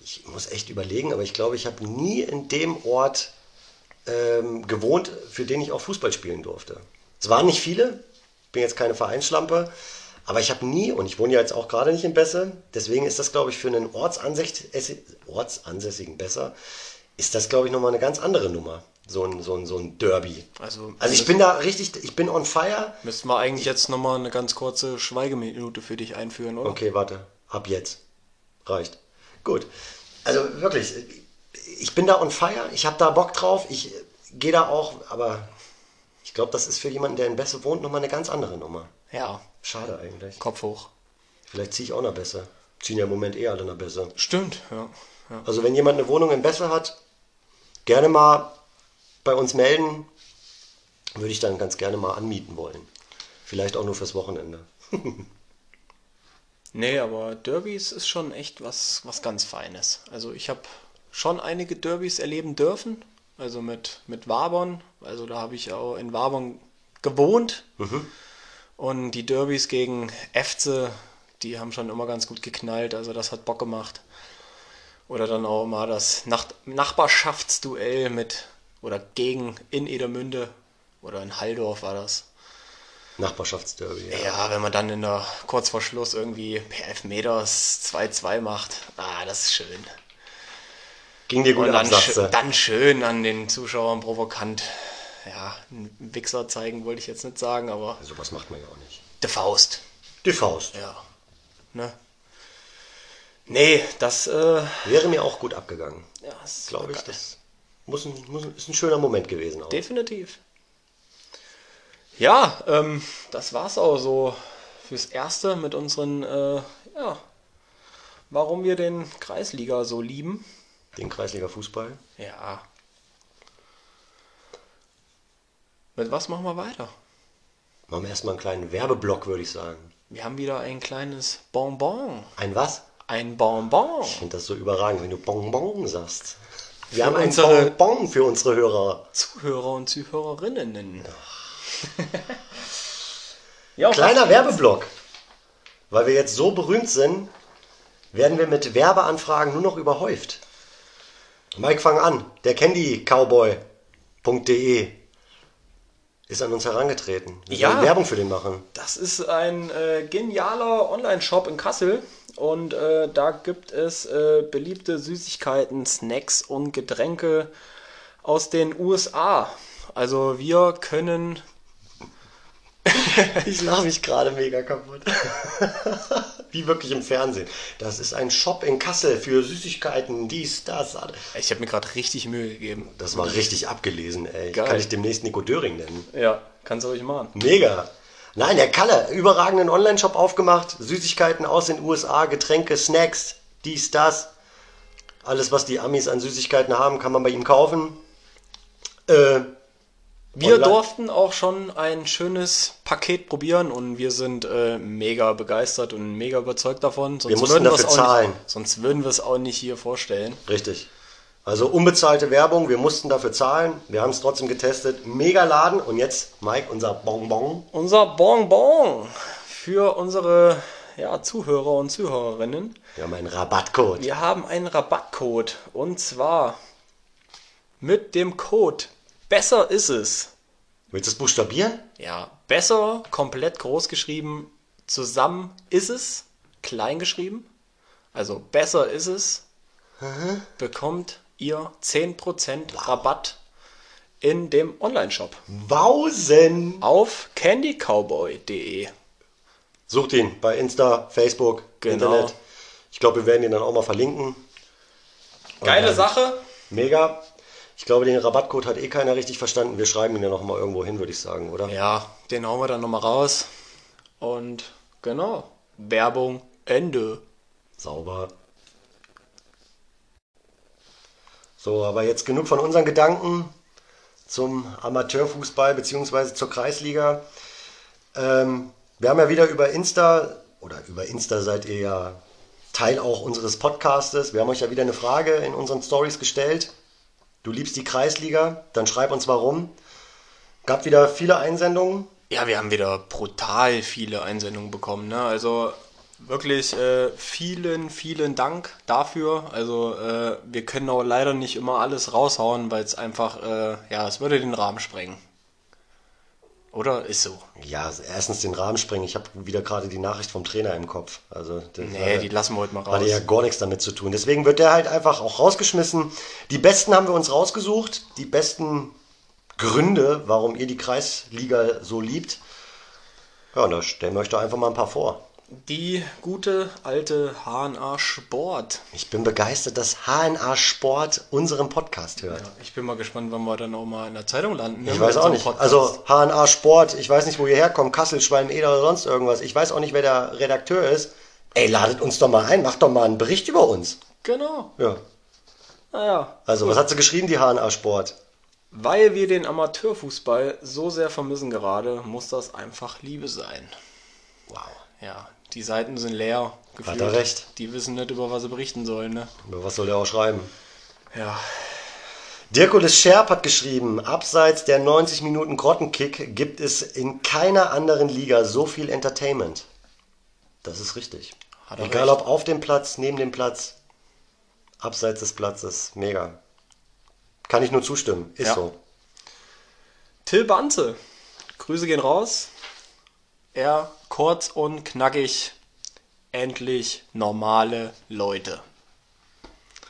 ich muss echt überlegen, aber ich glaube, ich habe nie in dem Ort ähm, gewohnt, für den ich auch Fußball spielen durfte. Es waren nicht viele, bin jetzt keine Vereinsschlampe, aber ich habe nie, und ich wohne ja jetzt auch gerade nicht in Besse, deswegen ist das, glaube ich, für einen Ortsansässigen, Ortsansässigen besser, ist das, glaube ich, nochmal eine ganz andere Nummer. So ein, so ein, so ein Derby. Also- also ich bin da richtig, ich bin on fire. müssten wir eigentlich jetzt nochmal eine ganz kurze Schweigeminute für dich einführen, oder? Okay, warte, ab jetzt. Reicht. Gut. Also wirklich, ich bin da on fire, ich habe da Bock drauf, ich gehe da auch, aber ich glaube, das ist für jemanden, der in Besse wohnt, nochmal eine ganz andere Nummer. Ja, Schade eigentlich. Kopf hoch. Vielleicht ziehe ich auch nach Besse. Ziehen ja im Moment eh alle nach Besse. Stimmt, ja. ja. Also wenn jemand eine Wohnung in Besse hat, gerne mal bei uns melden. Würde ich dann ganz gerne mal anmieten wollen. Vielleicht auch nur fürs Wochenende. Nee, aber Derbys ist schon echt was, was ganz Feines. Also ich habe schon einige Derbys erleben dürfen. Also mit, mit Wabern. Also da habe ich auch in Wabern gewohnt. Und die Derbys gegen Efze, die haben schon immer ganz gut geknallt. Also das hat Bock gemacht. Oder dann auch mal das Nach Nachbarschaftsduell mit oder gegen in Edermünde oder in Halldorf war das. Nachbarschaftsderby. Ja. Ja, wenn man dann in der kurz vor Schluss irgendwie per Elfmeters 2-2 macht, ah, das ist schön. Ging dir gut Und dann, schö- du. dann schön an den Zuschauern provokant, ja, einen Wichser zeigen wollte ich jetzt nicht sagen, aber Sowas macht man ja auch nicht. der Faust, Die Faust. ja, ne. Nee, das, äh, Wäre mir auch gut abgegangen. ja, das Glaube ich. geil. Das muss ein, muss ein, ist ein schöner Moment gewesen. Auch. Definitiv. Ja, ähm, das war's auch so fürs Erste mit unseren, äh, ja, warum wir den Kreisliga so lieben. Den Kreisliga Fußball. Ja. Mit was machen wir weiter? Machen wir erstmal einen kleinen Werbeblock, würde ich sagen. Wir haben wieder ein kleines Bonbon. Ein was? Ein Bonbon. Ich finde das so überragend, wenn du Bonbon sagst. Wir Für haben ein Bonbon für unsere Hörer. Zuhörer und Zuhörerinnen. ja, Kleiner Werbeblock. Weil wir jetzt so berühmt sind, werden wir mit Werbeanfragen nur noch überhäuft. Mike, fang an. Der Candy Cowboy.de. ist an uns herangetreten. Wir Ja. sollen Werbung für den machen. Das ist ein äh, genialer Online-Shop in Kassel und äh, da gibt es äh, beliebte Süßigkeiten, Snacks und Getränke aus den USA. Also wir können Ich lache mich gerade mega kaputt. Wie wirklich im Fernsehen. Das ist ein Shop in Kassel für Süßigkeiten, dies, das. alles. Ich habe mir gerade richtig Mühe gegeben. Das war richtig abgelesen, ey. Geil. Kann ich demnächst Nico Döring nennen. Ja, kannst du ruhig machen. Mega. Nein, der Kalle, überragenden Online-Shop aufgemacht. Süßigkeiten aus den USA, Getränke, Snacks, dies, das. Alles, was die Amis an Süßigkeiten haben, kann man bei ihm kaufen. Äh, Wir Online- durften auch schon ein schönes Paket probieren und wir sind äh, mega begeistert und mega überzeugt davon. Sonst mussten würden dafür zahlen. Nicht, sonst würden wir es auch nicht hier vorstellen. richtig. Also unbezahlte Werbung, wir mussten dafür zahlen. Wir haben es trotzdem getestet. Mega Laden. Und jetzt, Mike, unser Bonbon. Unser Bonbon für unsere ja, Zuhörer und Zuhörerinnen. Wir haben einen Rabattcode. Wir haben einen Rabattcode und zwar mit dem Code Besser ist es. Willst du es buchstabieren? Ja, besser komplett groß geschrieben, zusammen ist es, klein geschrieben. Also besser ist es, bekommt ihr 10% Rabatt in dem Online-Shop Wausen. auf candycowboy.de. Sucht ihn bei Insta, Facebook, Genau. Internet. Ich glaube, wir werden ihn dann auch mal verlinken. Geile Sache. Mega. Ich glaube, den Rabattcode hat eh keiner richtig verstanden. Wir schreiben ihn ja noch mal irgendwo hin, würde ich sagen, oder? Ja, den hauen wir dann nochmal raus. Und genau, Werbung Ende. Sauber. So, aber jetzt genug von unseren Gedanken zum Amateurfußball bzw. zur Kreisliga. Ähm, wir haben ja wieder über Insta, oder über Insta seid ihr ja Teil auch unseres Podcastes. Wir haben euch ja wieder eine Frage in unseren Stories gestellt. Du liebst die Kreisliga, dann schreib uns warum. Gab wieder viele Einsendungen. Ja, wir haben wieder brutal viele Einsendungen bekommen. Ne? Also wirklich äh, vielen, vielen Dank dafür. Also äh, wir können auch leider nicht immer alles raushauen, weil es einfach, äh, ja, es würde den Rahmen sprengen. Oder? Ist so. Ja, erstens den Rahmen sprengen. Ich habe wieder gerade die Nachricht vom Trainer im Kopf. Also das Nee, war- die lassen wir heute mal raus. Hatte ja gar nichts damit zu tun. Deswegen wird der halt einfach auch rausgeschmissen. Die besten haben wir uns rausgesucht. Die besten Gründe, warum ihr die Kreisliga so liebt. Ja, und da stellen wir euch doch einfach mal ein paar vor. Die gute alte HNA Sport. Ich bin begeistert, dass HNA Sport unseren Podcast hört. Ich bin mal gespannt, wann wir dann auch mal in der Zeitung landen. ne, Ich weiß auch nicht. Podcast. Also HNA Sport, ich weiß nicht, wo ihr herkommt, Kassel, Schwalm-Eder oder sonst irgendwas. Ich weiß auch nicht, wer der Redakteur ist. Ey, ladet uns doch mal ein, macht doch mal einen Bericht über uns. Genau. Ja. Naja. Also, was hat sie geschrieben, die HNA Sport? Weil wir den Amateurfußball so sehr vermissen gerade, muss das einfach Liebe sein. Wow. Ja, die Seiten sind leer. Gefühlt. er recht. Die wissen nicht, über was sie berichten sollen. Ne? Über was soll der auch schreiben? Ja, Dirkulis Scherp hat geschrieben, abseits der 90 Minuten Grottenkick gibt es in keiner anderen Liga so viel Entertainment. Das ist richtig. Hat er Egal recht. ob auf dem Platz, neben dem Platz, abseits des Platzes, mega. Kann ich nur zustimmen, ist Ja. so. Till Banze. Grüße gehen raus. Er kurz und knackig. Endlich normale Leute.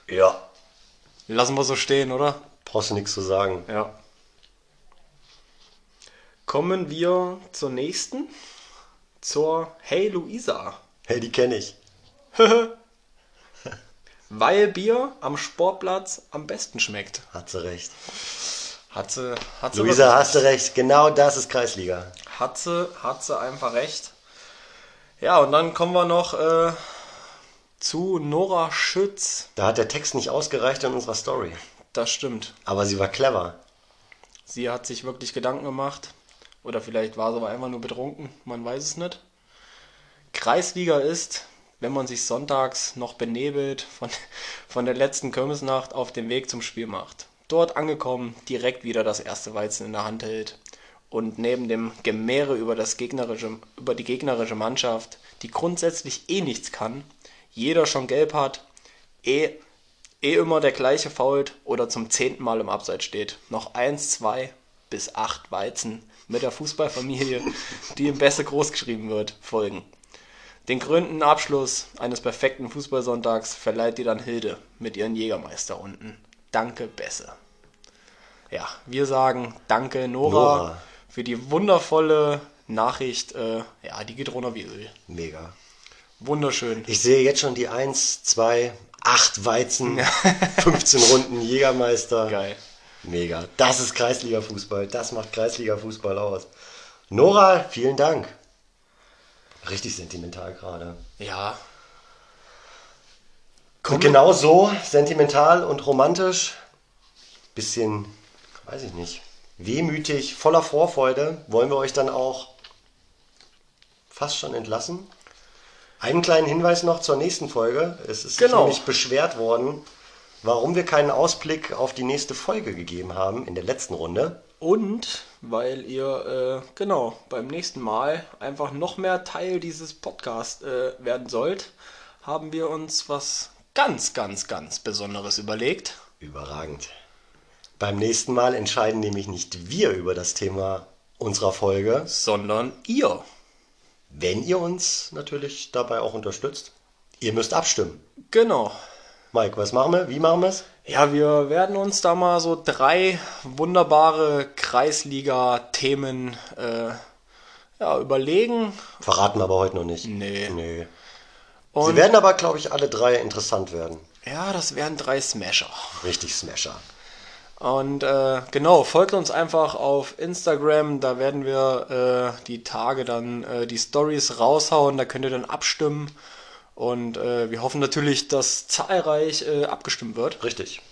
Ja. Lassen wir so stehen, oder? Brauchst du nichts zu sagen. Ja. Kommen wir zur nächsten. Zur Hey Luisa. Hey, die kenne ich. Weil Bier am Sportplatz am besten schmeckt. Hat sie recht. Hat sie, hat sie, Luisa, hast du recht. Genau das ist Kreisliga. hat sie, hat sie einfach recht. Ja, und dann kommen wir noch äh, zu Nora Schütz. Da hat der Text nicht ausgereicht in unserer Story. Das stimmt. Aber sie war clever. Sie hat sich wirklich Gedanken gemacht. Oder vielleicht war sie aber einfach nur betrunken. Man weiß es nicht. Kreisliga ist, wenn man sich sonntags noch benebelt von, von der letzten Kirmesnacht auf dem Weg zum Spiel macht. Dort angekommen, direkt wieder das erste Weizen in der Hand hält und neben dem Gemäre über, das gegnerische, über die gegnerische Mannschaft, die grundsätzlich eh nichts kann, jeder schon gelb hat, eh, eh immer der gleiche fault oder zum zehnten Mal im Abseits steht. Noch eins, zwei bis acht Weizen mit der Fußballfamilie, die im Beste großgeschrieben wird, folgen. Den krönenden Abschluss eines perfekten Fußballsonntags verleiht dir dann Hilde mit ihren Jägermeister unten. Danke, Besse. Ja, wir sagen Danke, Nora, Nora. Für die wundervolle Nachricht. Äh, ja, die geht runter wie Öl. Mega. Wunderschön. Ich sehe jetzt schon die 1, 2, 8 Weizen, 15 Runden Jägermeister. Geil. Mega. Das ist Kreisliga-Fußball. Das macht Kreisliga-Fußball aus. Nora, vielen Dank. Richtig sentimental gerade. Ja. Und genau so sentimental und romantisch, bisschen, weiß ich nicht, wehmütig, voller Vorfreude, wollen wir euch dann auch fast schon entlassen. Einen kleinen Hinweis noch zur nächsten Folge. Es ist Genau. nämlich beschwert worden, warum wir keinen Ausblick auf die nächste Folge gegeben haben in der letzten Runde. Und weil ihr, äh, genau, beim nächsten Mal einfach noch mehr Teil dieses Podcasts äh, werden sollt, haben wir uns was ganz, ganz, ganz Besonderes überlegt. Überragend. Beim nächsten Mal entscheiden nämlich nicht wir über das Thema unserer Folge, Sondern ihr. wenn ihr uns natürlich dabei auch unterstützt. Ihr müsst abstimmen. Genau. Mike, was machen wir? Wie machen wir es? Ja, wir werden uns da mal so drei wunderbare Kreisliga-Themen äh, ja, überlegen. Verraten wir aber heute noch nicht. Nee. nee. Sie werden aber, glaube ich, alle drei interessant werden. ja, das wären drei Smasher. Richtig Smasher. Und äh, genau, folgt uns einfach auf Instagram, da werden wir äh, die Tage dann äh, die Stories raushauen, da könnt ihr dann abstimmen. Und äh, wir hoffen natürlich, dass zahlreich äh, abgestimmt wird. Richtig.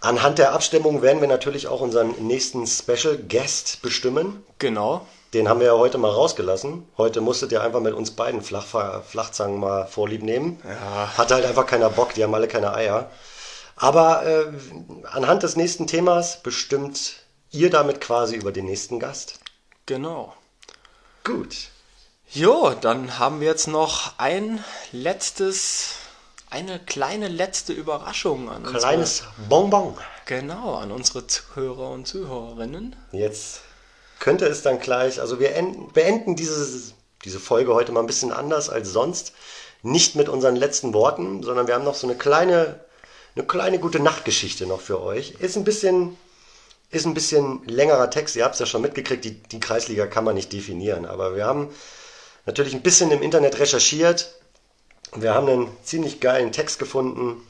Anhand der Abstimmung werden wir natürlich auch unseren nächsten Special Guest bestimmen. Genau. Den haben wir ja heute mal rausgelassen. Heute musstet ihr einfach mit uns beiden Flach, Flachzangen mal vorlieb nehmen. Ja. Hatte halt einfach keiner Bock, die haben alle keine Eier. Aber äh, anhand des nächsten Themas bestimmt ihr damit quasi über den nächsten Gast. Genau. Gut. Jo, dann haben wir jetzt noch ein letztes, eine kleine letzte Überraschung an unsere, Kleines Bonbon. genau, an unsere Zuhörer und Zuhörerinnen. Jetzt könnte es dann gleich, also wir enden, beenden diese, diese Folge heute mal ein bisschen anders als sonst. Nicht mit unseren letzten Worten, sondern wir haben noch so eine kleine, eine kleine gute Nachtgeschichte noch für euch. Ist ein bisschen, ist ein bisschen längerer Text. Ihr habt es ja schon mitgekriegt, die, die Kreisliga kann man nicht definieren. Aber wir haben natürlich ein bisschen im Internet recherchiert. Wir haben einen ziemlich geilen Text gefunden,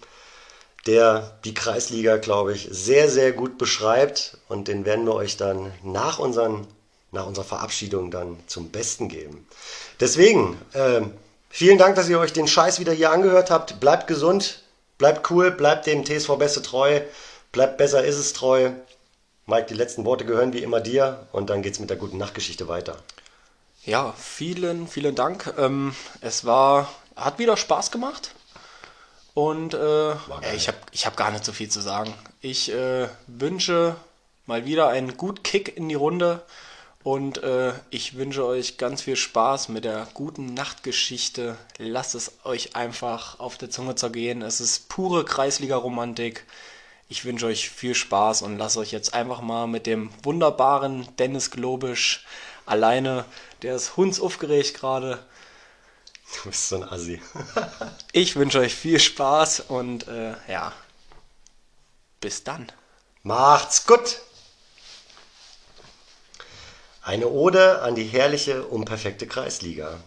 der die Kreisliga, glaube ich, sehr, sehr gut beschreibt. Und den werden wir euch dann nach, unseren, nach unserer Verabschiedung dann zum Besten geben. Deswegen, ähm, vielen Dank, dass ihr euch den Scheiß wieder hier angehört habt. Bleibt gesund, bleibt cool, bleibt dem TSV Beste treu, bleibt besser ist es treu. Mike, die letzten Worte gehören wie immer dir und dann geht's mit der guten Nachtgeschichte weiter. Ja, vielen, vielen Dank. Ähm, es war, hat wieder Spaß gemacht. Und äh, ja, ich habe ich hab gar nicht so viel zu sagen. Ich äh, wünsche mal wieder einen guten Kick in die Runde. Und äh, ich wünsche euch ganz viel Spaß mit der guten Nachtgeschichte. Lasst es euch einfach auf der Zunge zergehen. Es ist pure Kreisliga-Romantik. Ich wünsche euch viel Spaß und lasst euch jetzt einfach mal mit dem wunderbaren Dennis Globisch alleine. Der ist hundsaufgeregt gerade. Du bist so ein Assi. Ich wünsche euch viel Spaß und äh, ja, bis dann. Macht's gut! Eine Ode an die herrliche, unperfekte Kreisliga.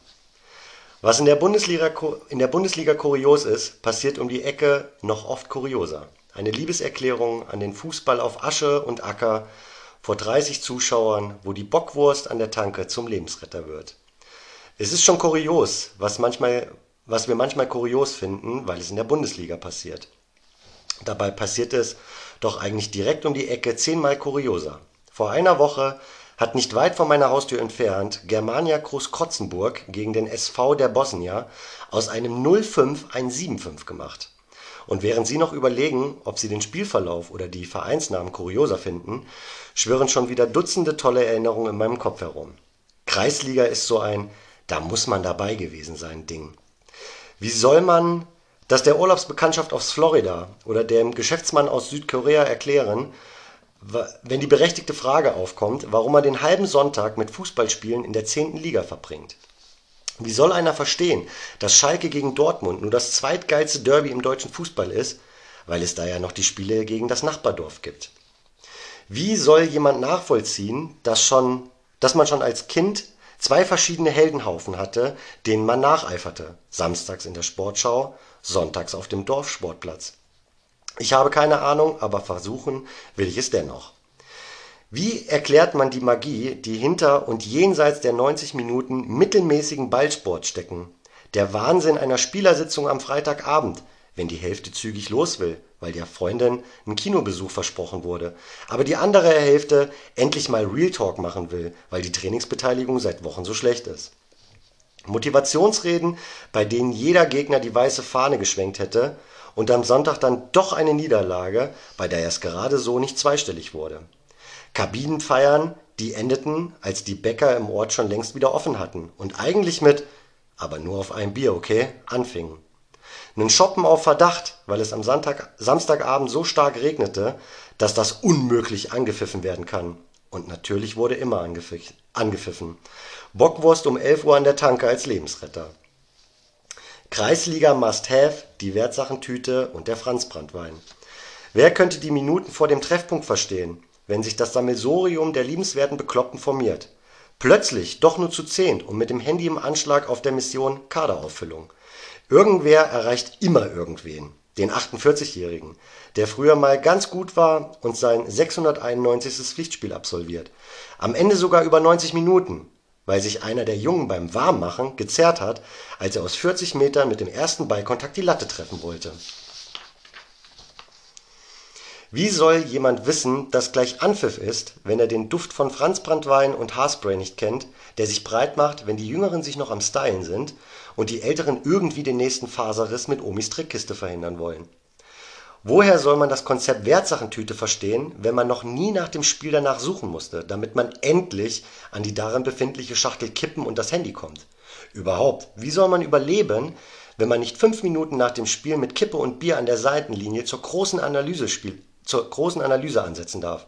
Was in der, Bundesliga, in der Bundesliga kurios ist, passiert um die Ecke noch oft kurioser. Eine Liebeserklärung an den Fußball auf Asche und Acker vor 30 Zuschauern, wo die Bockwurst an der Tanke zum Lebensretter wird. Es ist schon kurios, was, manchmal, was wir manchmal kurios finden, weil es in der Bundesliga passiert. Dabei passiert es doch eigentlich direkt um die Ecke zehnmal kurioser. Vor einer Woche hat nicht weit von meiner Haustür entfernt Germania Großkrotzenburg gegen den SV der Bosnier aus einem 0-5 ein 7-5 gemacht. Und während Sie noch überlegen, ob Sie den Spielverlauf oder die Vereinsnamen kurioser finden, schwirren schon wieder Dutzende tolle Erinnerungen in meinem Kopf herum. Kreisliga ist so ein, da muss man dabei gewesen sein Ding. Wie soll man das der Urlaubsbekanntschaft aus Florida oder dem Geschäftsmann aus Südkorea erklären, wenn die berechtigte Frage aufkommt, warum man den halben Sonntag mit Fußballspielen in der 10. Liga verbringt. Wie soll einer verstehen, dass Schalke gegen Dortmund nur das zweitgeilste Derby im deutschen Fußball ist, weil es da ja noch die Spiele gegen das Nachbardorf gibt? Wie soll jemand nachvollziehen, dass, schon, dass man schon als Kind zwei verschiedene Heldenhaufen hatte, denen man nacheiferte, samstags in der Sportschau, sonntags auf dem Dorfsportplatz? Ich habe keine Ahnung, aber versuchen will ich es dennoch. Wie erklärt man die Magie, die hinter und jenseits der 90 Minuten mittelmäßigen Ballsport stecken? Der Wahnsinn einer Spielersitzung am Freitagabend, wenn die Hälfte zügig los will, weil der Freundin ein Kinobesuch versprochen wurde, aber die andere Hälfte endlich mal Real Talk machen will, weil die Trainingsbeteiligung seit Wochen so schlecht ist. Motivationsreden, bei denen jeder Gegner die weiße Fahne geschwenkt hätte und am Sonntag dann doch eine Niederlage, bei der es gerade so nicht zweistellig wurde. Kabinenfeiern, die endeten, als die Bäcker im Ort schon längst wieder offen hatten und eigentlich mit „ aber nur auf ein Bier, okay? “anfingen. Nen Shoppen auf Verdacht, weil es am Sonntag, Samstagabend so stark regnete, dass das unmöglich angepfiffen werden kann. Und natürlich wurde immer angepfiffen. Bockwurst um 11 Uhr an der Tanke als Lebensretter. Kreisliga Must Have, die Wertsachentüte und der Franzbranntwein. Wer könnte die Minuten vor dem Treffpunkt verstehen? wenn sich das Sammelsurium der liebenswerten Bekloppten formiert. Plötzlich doch nur zu zehnt und mit dem Handy im Anschlag auf der Mission Kaderauffüllung. Irgendwer erreicht immer irgendwen. Den 48-Jährigen, der früher mal ganz gut war und sein 691. Pflichtspiel absolviert. Am Ende sogar über 90 Minuten, weil sich einer der Jungen beim Warmmachen gezerrt hat, als er aus 40 Metern mit dem ersten Ballkontakt die Latte treffen wollte wie soll jemand wissen, dass gleich Anpfiff ist, wenn er den Duft von Franzbranntwein und Haarspray nicht kennt, der sich breit macht, wenn die Jüngeren sich noch am Stylen sind und die Älteren irgendwie den nächsten Faserriss mit Omis Trickkiste verhindern wollen? Woher soll man das Konzept Wertsachentüte verstehen, wenn man noch nie nach dem Spiel danach suchen musste, damit man endlich an die darin befindliche Schachtel Kippen und das Handy kommt? Überhaupt, wie soll man überleben, wenn man nicht fünf Minuten nach dem Spiel mit Kippe und Bier an der Seitenlinie zur großen Analyse spielt, zur großen Analyse ansetzen darf.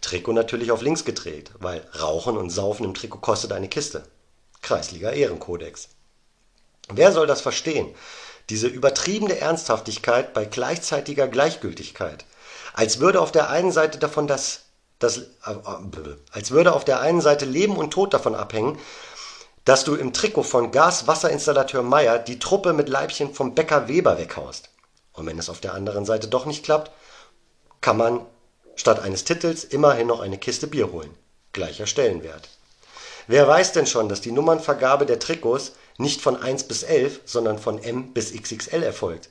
Trikot natürlich auf links gedreht, weil Rauchen und Saufen im Trikot kostet eine Kiste. Kreisliga Ehrenkodex. Wer soll das verstehen? Diese übertriebene Ernsthaftigkeit bei gleichzeitiger Gleichgültigkeit. Als würde auf der einen Seite davon das, das äh, als würde auf der einen Seite Leben und Tod davon abhängen, dass du im Trikot von Gas-Wasserinstallateur Meier die Truppe mit Leibchen vom Bäcker Weber weghaust. Und wenn es auf der anderen Seite doch nicht klappt, kann man statt eines Titels immerhin noch eine Kiste Bier holen. Gleicher Stellenwert. Wer weiß denn schon, dass die Nummernvergabe der Trikots nicht von 1 bis 11, sondern von M bis XXL erfolgt?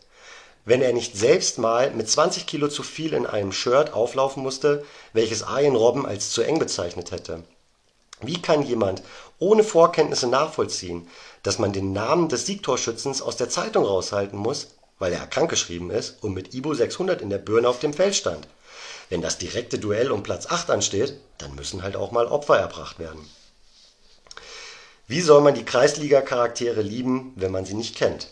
Wenn er nicht selbst mal mit 20 Kilo zu viel in einem Shirt auflaufen musste, welches Arjen Robben als zu eng bezeichnet hätte. Wie kann jemand ohne Vorkenntnisse nachvollziehen, dass man den Namen des Siegtorschützens aus der Zeitung raushalten muss, weil er krankgeschrieben ist und mit Ibo 600 in der Birne auf dem Feld stand. Wenn das direkte Duell um Platz 8 ansteht, dann müssen halt auch mal Opfer erbracht werden. Wie soll man die Kreisliga-Charaktere lieben, wenn man sie nicht kennt?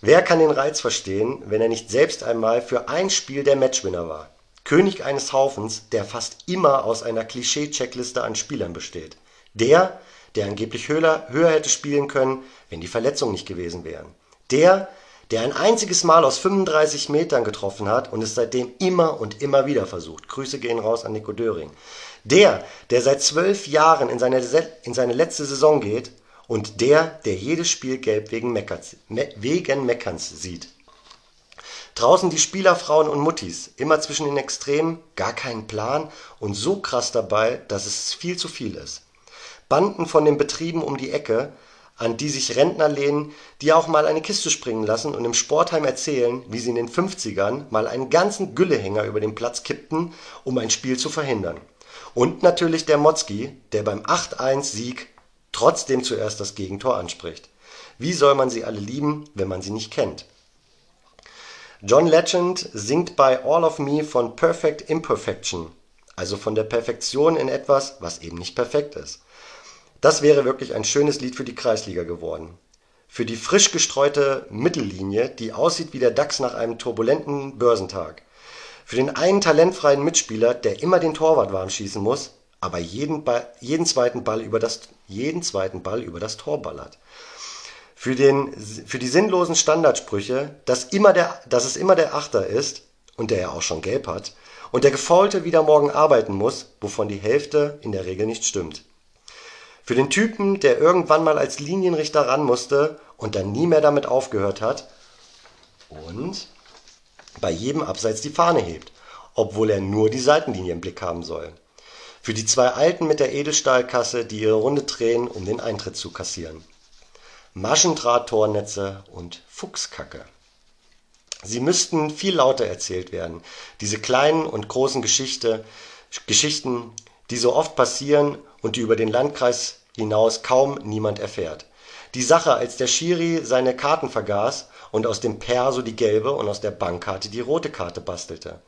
Wer kann den Reiz verstehen, wenn er nicht selbst einmal für ein Spiel der Matchwinner war? König eines Haufens, der fast immer aus einer Klischee-Checkliste an Spielern besteht. Der, der angeblich höher, höher hätte spielen können, wenn die Verletzungen nicht gewesen wären. Der, der ein einziges Mal aus 35 Metern getroffen hat und es seitdem immer und immer wieder versucht. Grüße gehen raus an Nico Döring. Der, der seit zwölf Jahren in seine, in seine letzte Saison geht und der, der jedes Spiel gelb wegen, Meckerns, wegen Meckerns sieht. Draußen die Spieler, Frauen und Muttis, immer zwischen den Extremen, gar keinen Plan und so krass dabei, dass es viel zu viel ist. Banden von den Betrieben um die Ecke, an die sich Rentner lehnen, die auch mal eine Kiste springen lassen und im Sportheim erzählen, wie sie in den 50ern mal einen ganzen Güllehänger über den Platz kippten, um ein Spiel zu verhindern. Und natürlich der Motzki, der beim 8-1-Sieg trotzdem zuerst das Gegentor anspricht. Wie soll man sie alle lieben, wenn man sie nicht kennt? John Legend singt bei All of Me von Perfect Imperfection, also von der Perfektion in etwas, was eben nicht perfekt ist. Das wäre wirklich ein schönes Lied für die Kreisliga geworden. Für die frisch gestreute Mittellinie, die aussieht wie der DAX nach einem turbulenten Börsentag. Für den einen talentfreien Mitspieler, der immer den Torwart warm schießen muss, aber jeden, Ball, jeden, zweiten, Ball über das, jeden zweiten Ball über das Tor ballert. Für, den, für die sinnlosen Standardsprüche, dass, immer der, dass es immer der Achter ist und der ja auch schon gelb hat, und der Gefaulte wieder morgen arbeiten muss, wovon die Hälfte in der Regel nicht stimmt. Für den Typen, der irgendwann mal als Linienrichter ran musste und dann nie mehr damit aufgehört hat und bei jedem Abseits die Fahne hebt, obwohl er nur die Seitenlinie im Blick haben soll. Für die zwei Alten mit der Edelstahlkasse, die ihre Runde drehen, um den Eintritt zu kassieren. Maschendraht-Tornetze und Fuchskacke. Sie müssten viel lauter erzählt werden, diese kleinen und großen Geschichte, Geschichten, die so oft passieren und die über den Landkreis hinaus kaum niemand erfährt. Die Sache, als der Schiri seine Karten vergaß und aus dem Perso die gelbe und aus der Bankkarte die rote Karte bastelte.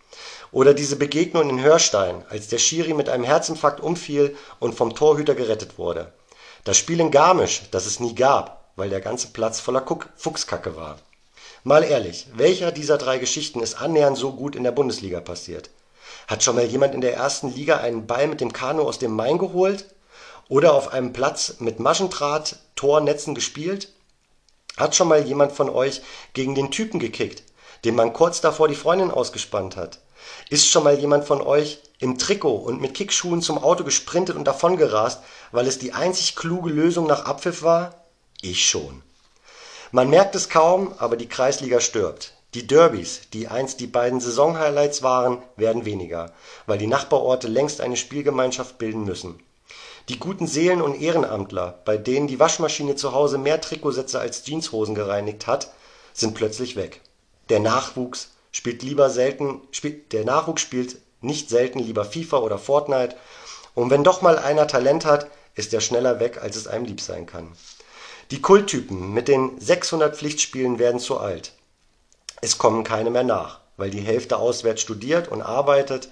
Oder diese Begegnung in Hörstein, als der Schiri mit einem Herzinfarkt umfiel und vom Torhüter gerettet wurde. Das Spiel in Garmisch, das es nie gab, weil der ganze Platz voller Fuchskacke war. Mal ehrlich, welcher dieser drei Geschichten ist annähernd so gut in der Bundesliga passiert? Hat schon mal jemand in der ersten Liga einen Ball mit dem Kanu aus dem Main geholt? Oder auf einem Platz mit Maschendraht, Tornetzen gespielt? Hat schon mal jemand von euch gegen den Typen gekickt, dem man kurz davor die Freundin ausgespannt hat? Ist schon mal jemand von euch im Trikot und mit Kickschuhen zum Auto gesprintet und davongerast, weil es die einzig kluge Lösung nach Abpfiff war? Ich schon. Man merkt es kaum, aber die Kreisliga stirbt. Die Derbys, die einst die beiden Saisonhighlights waren, werden weniger, weil die Nachbarorte längst eine Spielgemeinschaft bilden müssen. Die guten Seelen und Ehrenamtler, bei denen die Waschmaschine zu Hause mehr Trikotsätze als Jeanshosen gereinigt hat, sind plötzlich weg. Der Nachwuchs spielt nicht selten lieber FIFA oder Fortnite, und wenn doch mal einer Talent hat, ist er schneller weg, als es einem lieb sein kann die Kulttypen mit den 600 Pflichtspielen werden zu alt. Es kommen keine mehr nach, weil die Hälfte auswärts studiert und arbeitet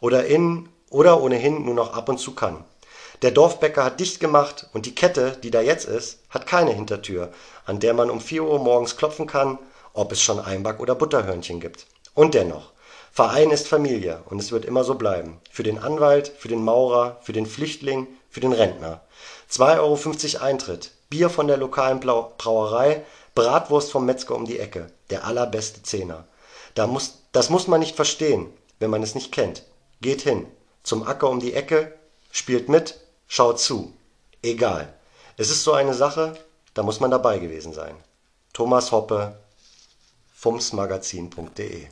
oder in oder ohnehin nur noch ab und zu kann. Der Dorfbäcker hat dicht gemacht und die Kette, die da jetzt ist, hat keine Hintertür, an der man um 4 Uhr morgens klopfen kann, ob es schon Einback oder Butterhörnchen gibt. Und dennoch, Verein ist Familie und es wird immer so bleiben. Für den Anwalt, für den Maurer, für den Flüchtling, für den Rentner. 2,50 Euro Eintritt. Bier von der lokalen Brauerei, Bratwurst vom Metzger um die Ecke, der allerbeste Zehner. Da muss, das muss man nicht verstehen, wenn man es nicht kennt. Geht hin, zum Acker um die Ecke, spielt mit, schaut zu. Egal. Es ist so eine Sache, da muss man dabei gewesen sein. Thomas Hoppe, fumsmagazin.de